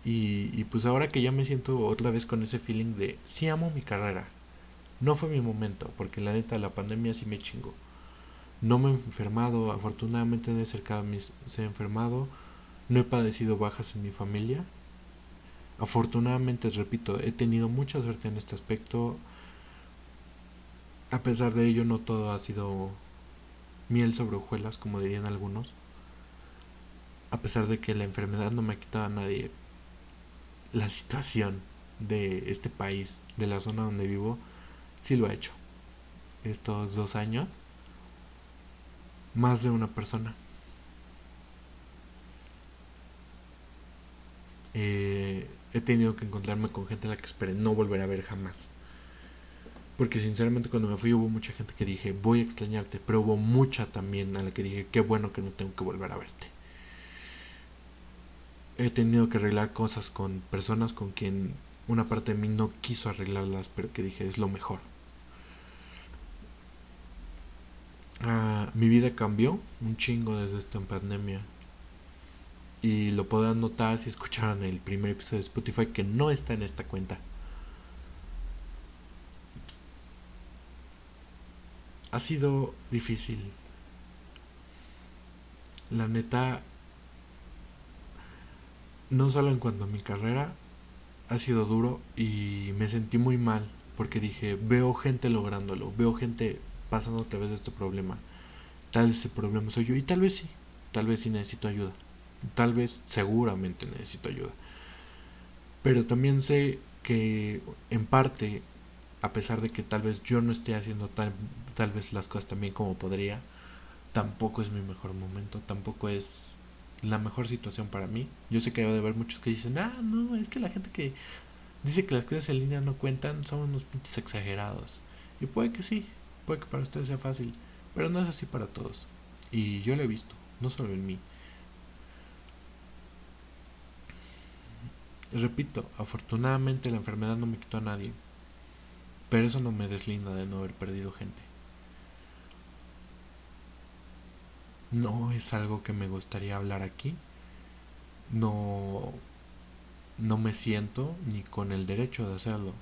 Y, pues ahora que ya me siento otra vez con ese feeling de sí amo mi carrera. No fue mi momento, porque la neta la pandemia sí me chingó. No me he enfermado, afortunadamente en cercado a mis, se ha enfermado. No he padecido bajas en mi familia. Afortunadamente, repito, he tenido mucha suerte en este aspecto. A pesar de ello, no todo ha sido miel sobre hojuelas, como dirían algunos a pesar de que la enfermedad no me ha quitado a nadie, la situación de este país, de la zona donde vivo, sí lo ha hecho. Estos dos años, más de una persona. Eh, he tenido que encontrarme con gente a la que esperé no volver a ver jamás. Porque sinceramente cuando me fui hubo mucha gente que dije, voy a extrañarte, pero hubo mucha también a la que dije, qué bueno que no tengo que volver a verte he tenido que arreglar cosas con personas con quien una parte de mí no quiso arreglarlas, pero que dije es lo mejor. Ah, mi vida cambió un chingo desde esta pandemia. Y lo podrán notar si escucharon el primer episodio de Spotify que no está en esta cuenta. Ha sido difícil. La neta, no solo en cuanto a mi carrera, ha sido duro y me sentí muy mal porque dije, veo gente lográndolo, veo gente pasando a través de este problema. Tal vez ese problema soy yo y tal vez sí, tal vez sí necesito ayuda. Tal vez seguramente necesito ayuda. Pero también sé que en parte, a pesar de que tal vez yo no esté haciendo tal, tal vez las cosas también como podría, tampoco es mi mejor momento, tampoco es la mejor situación para mí. Yo sé que debe de haber muchos que dicen, ah, no, es que la gente que dice que las clases en línea no cuentan son unos pinches exagerados. Y puede que sí, puede que para ustedes sea fácil, pero no es así para todos. Y yo lo he visto, no solo en mí. Repito, afortunadamente la enfermedad no me quitó a nadie, pero eso no me deslinda de no haber perdido gente. no es algo que me gustaría hablar aquí. No, no me siento ni con el derecho de hacerlo.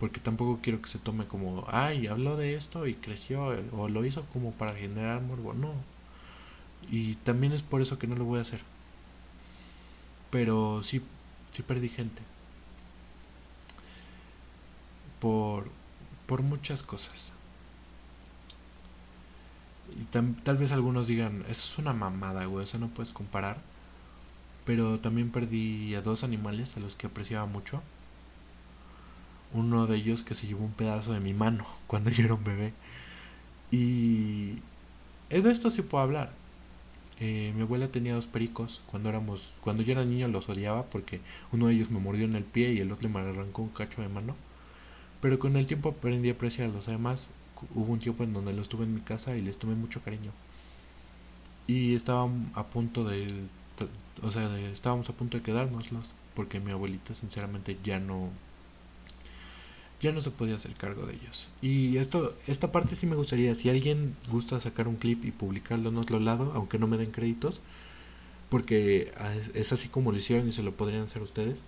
Porque tampoco quiero que se tome como, ay, habló de esto y creció, o lo hizo como para generar morbo. No. Y también es por eso que no lo voy a hacer. Pero sí, sí perdí gente. Por, por muchas cosas. Y tal vez algunos digan, eso es una mamada, güey, eso no puedes comparar. Pero también perdí a dos animales a los que apreciaba mucho. Uno de ellos que se llevó un pedazo de mi mano cuando yo era un bebé. Y de esto sí puedo hablar. Eh, mi abuela tenía dos pericos. Cuando éramos, cuando yo era niño los odiaba porque uno de ellos me mordió en el pie y el otro me arrancó un cacho de mano. Pero con el tiempo aprendí a apreciar a los demás hubo un tiempo en donde los tuve en mi casa y les tomé mucho cariño. Y estaban a punto de, o sea, estábamos a punto de quedárnoslos porque mi abuelita sinceramente ya no ya no se podía hacer cargo de ellos. Y esto esta parte sí me gustaría si alguien gusta sacar un clip y publicarlo en otro lado, aunque no me den créditos, porque es así como lo hicieron y se lo podrían hacer ustedes.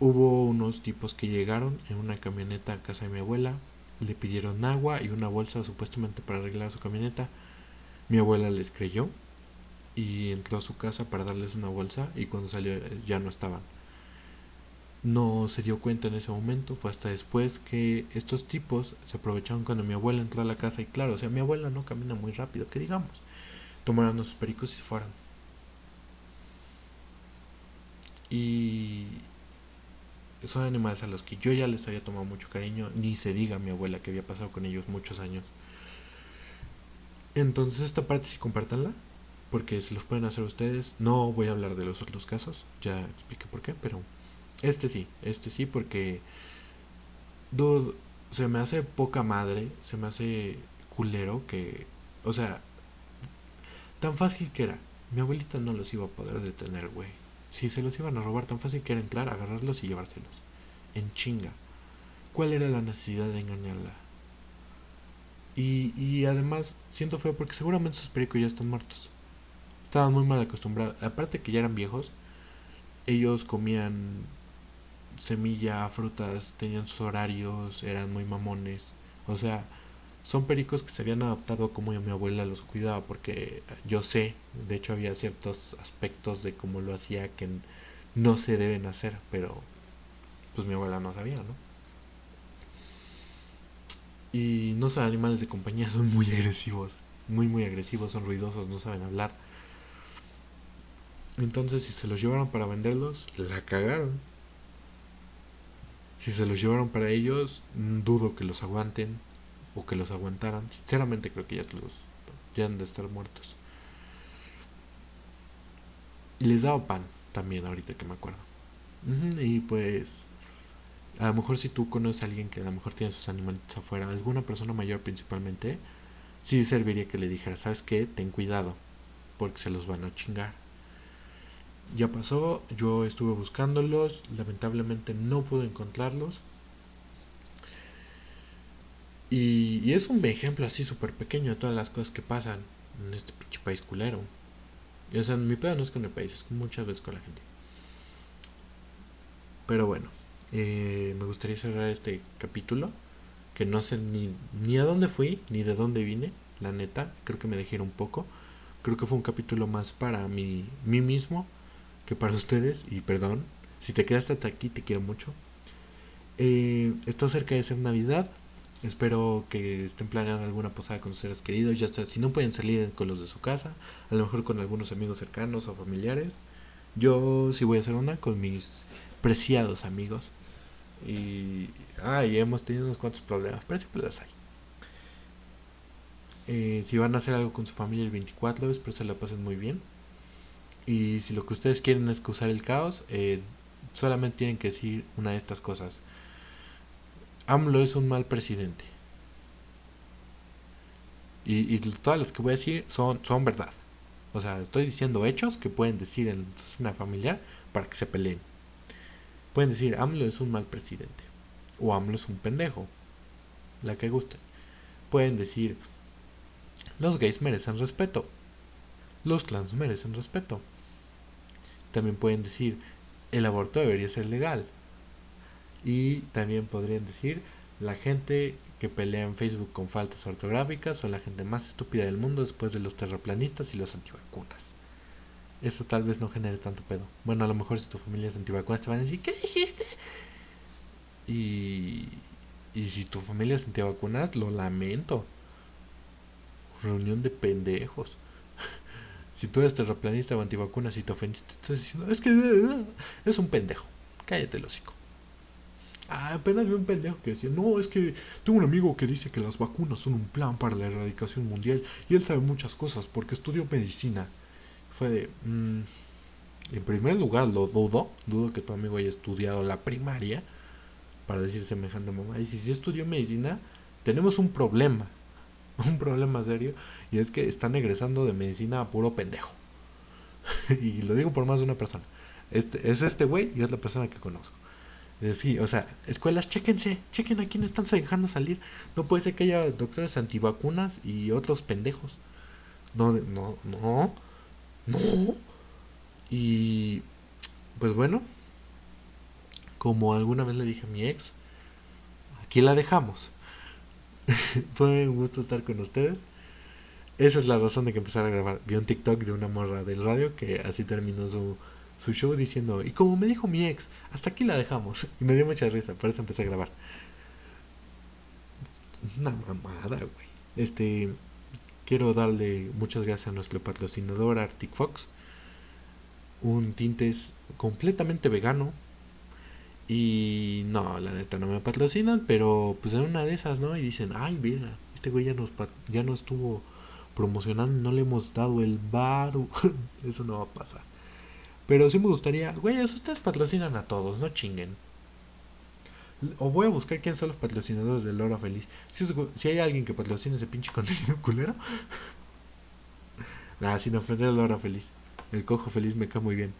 Hubo unos tipos que llegaron en una camioneta a casa de mi abuela, le pidieron agua y una bolsa supuestamente para arreglar su camioneta. Mi abuela les creyó y entró a su casa para darles una bolsa y cuando salió ya no estaban. No se dio cuenta en ese momento, fue hasta después que estos tipos se aprovecharon cuando mi abuela entró a la casa y claro, o sea, mi abuela no camina muy rápido, que digamos. Tomaron los pericos y se fueron. Y son animales a los que yo ya les había tomado mucho cariño, ni se diga a mi abuela que había pasado con ellos muchos años. Entonces esta parte sí compártanla, porque se los pueden hacer ustedes. No voy a hablar de los otros casos, ya expliqué por qué, pero este sí, este sí, porque se me hace poca madre, se me hace culero que, o sea, tan fácil que era. Mi abuelita no los iba a poder detener, güey. Si se los iban a robar, tan fácil que era entrar, agarrarlos y llevárselos. En chinga. ¿Cuál era la necesidad de engañarla? Y, y además, siento feo porque seguramente esos pericos ya están muertos. Estaban muy mal acostumbrados. Aparte que ya eran viejos, ellos comían semilla, frutas, tenían sus horarios, eran muy mamones. O sea, son pericos que se habían adaptado como mi abuela los cuidaba, porque yo sé, de hecho había ciertos aspectos de cómo lo hacía que no se deben hacer, pero pues mi abuela no sabía, ¿no? Y no son animales de compañía, son muy agresivos, muy muy agresivos, son ruidosos, no saben hablar. Entonces si se los llevaron para venderlos, la cagaron. Si se los llevaron para ellos, dudo que los aguanten o que los aguantaran. Sinceramente creo que ya, los, han de estar muertos. Les daba pan también ahorita que me acuerdo. y pues a lo mejor si tú conoces a alguien que a lo mejor tiene sus animalitos afuera, alguna persona mayor principalmente, sí serviría que le dijera, ¿sabes qué? Ten cuidado, porque se los van a chingar. Ya pasó, yo estuve buscándolos, lamentablemente no pude encontrarlos. Y, es un ejemplo así súper pequeño de todas las cosas que pasan en este pinche país culero. O sea, mi pedo no es con el país, es muchas veces con la gente. Pero bueno, eh, me gustaría cerrar este capítulo. Que no sé ni, ni a dónde fui, ni de dónde vine, la neta. Creo que me dejé un poco. Creo que fue un capítulo más para mí, mí mismo para ustedes. Y perdón, si te quedaste hasta aquí, te quiero mucho. Eh, está cerca de ser Navidad. Espero que estén planeando alguna posada con sus seres queridos, ya sea si no pueden salir con los de su casa, a lo mejor con algunos amigos cercanos o familiares. Yo sí voy a hacer una con mis preciados amigos. Y, ah, hemos tenido unos cuantos problemas, pero siempre las hay. Eh, si van a hacer algo con su familia el 24, espero se la pasen muy bien. Y si lo que ustedes quieren es causar el caos, eh, solamente tienen que decir una de estas cosas. AMLO es un mal presidente. Y, todas las que voy a decir son, son verdad. O sea, estoy diciendo hechos que pueden decir en su cena familiar para que se peleen. Pueden decir, AMLO es un mal presidente. O AMLO es un pendejo. La que guste. Pueden decir, los gays merecen respeto. Los clans merecen respeto. También pueden decir, el aborto debería ser legal. Y también podrían decir, la gente que pelea en Facebook con faltas ortográficas son la gente más estúpida del mundo después de los terraplanistas y los antivacunas. Eso tal vez no genere tanto pedo. Bueno, a lo mejor si tu familia es antivacunas te van a decir, ¿qué dijiste? Y, y si tu familia es antivacunas, lo lamento. Reunión de pendejos. Si tú eres terraplanista o antivacunas y te ofendiste, estás diciendo, es que es un pendejo. Cállate el hocico. Ah, apenas vi un pendejo que decía, no, es que tengo un amigo que dice que las vacunas son un plan para la erradicación mundial y él sabe muchas cosas porque estudió medicina. Fue de, mm, en primer lugar, lo dudo, dudo que tu amigo haya estudiado la primaria para decir semejante mamá. Y si sí estudió medicina, tenemos un problema. un problema serio y es que están egresando de medicina a puro pendejo. y lo digo por más de una persona. Este, es este güey y es la persona que conozco. Sí, o sea, escuelas, chéquense, chequen a quién están dejando salir. No puede ser que haya doctores antivacunas y otros pendejos. No, no, no, no. Y pues bueno, como alguna vez le dije a mi ex, aquí la dejamos. Fue un gusto estar con ustedes. Esa es la razón de que empezar a grabar. Vi un TikTok de una morra del radio que así terminó su, su show diciendo, y como me dijo mi ex, hasta aquí la dejamos. Y me dio mucha risa, por eso empecé a grabar. Una mamada, güey. Este, quiero darle muchas gracias a nuestro patrocinador Arctic Fox. Un tintes completamente vegano. Y no, la neta no me patrocinan, pero pues en una de esas, ¿no? Y dicen, ay, mira, este güey ya nos, ya no estuvo promocionando, no le hemos dado el bar. Eso no va a pasar. Pero sí me gustaría, güey, ustedes patrocinan a todos, no chinguen. O voy a buscar quién son los patrocinadores de Lora Feliz. Si, si hay alguien que patrocine ese pinche contenido culero. Nada, sin ofender a Lora Feliz. El cojo feliz me cae muy bien.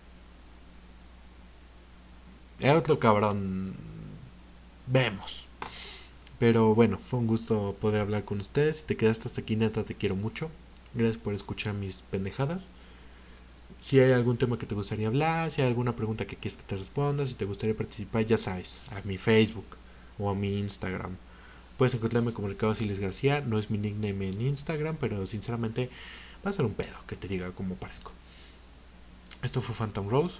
Otro cabrón. Vemos. Pero bueno, fue un gusto poder hablar con ustedes. Si te quedaste hasta aquí, neta, te quiero mucho. Gracias por escuchar mis pendejadas. Si hay algún tema que te gustaría hablar, si hay alguna pregunta que quieres que te responda, si te gustaría participar, ya sabes, a mi Facebook o a mi Instagram. Puedes encontrarme como Ricardo Siles García, no es mi nickname en Instagram, pero sinceramente va a ser un pedo que te diga cómo parezco. Esto fue Phantom Rose.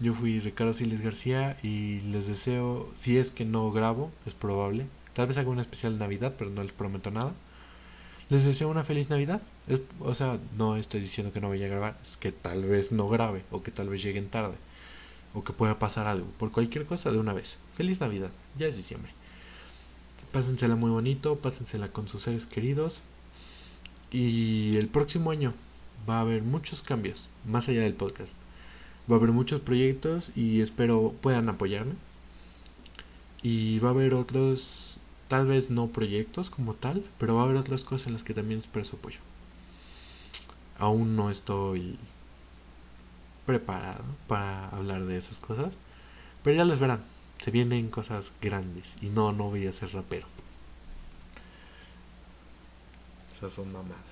Yo fui Ricardo Siles García y les deseo, si es que no grabo, es probable, tal vez haga una especial Navidad, pero no les prometo nada. Les deseo una feliz Navidad. o sea, no estoy diciendo que no vaya a grabar, es que tal vez no grabe o que tal vez lleguen tarde o que pueda pasar algo, por cualquier cosa de una vez. Feliz Navidad, ya es diciembre. Pásensela muy bonito, pásensela con sus seres queridos. Y el próximo año va a haber muchos cambios, más allá del podcast. Va a haber muchos proyectos y espero puedan apoyarme. Y va a haber otros Tal vez no proyectos como tal, pero va a haber otras cosas en las que también espero su apoyo. Aún no estoy preparado para hablar de esas cosas, pero ya les verán. Se vienen cosas grandes y no, no voy a ser rapero. Esas son mamadas.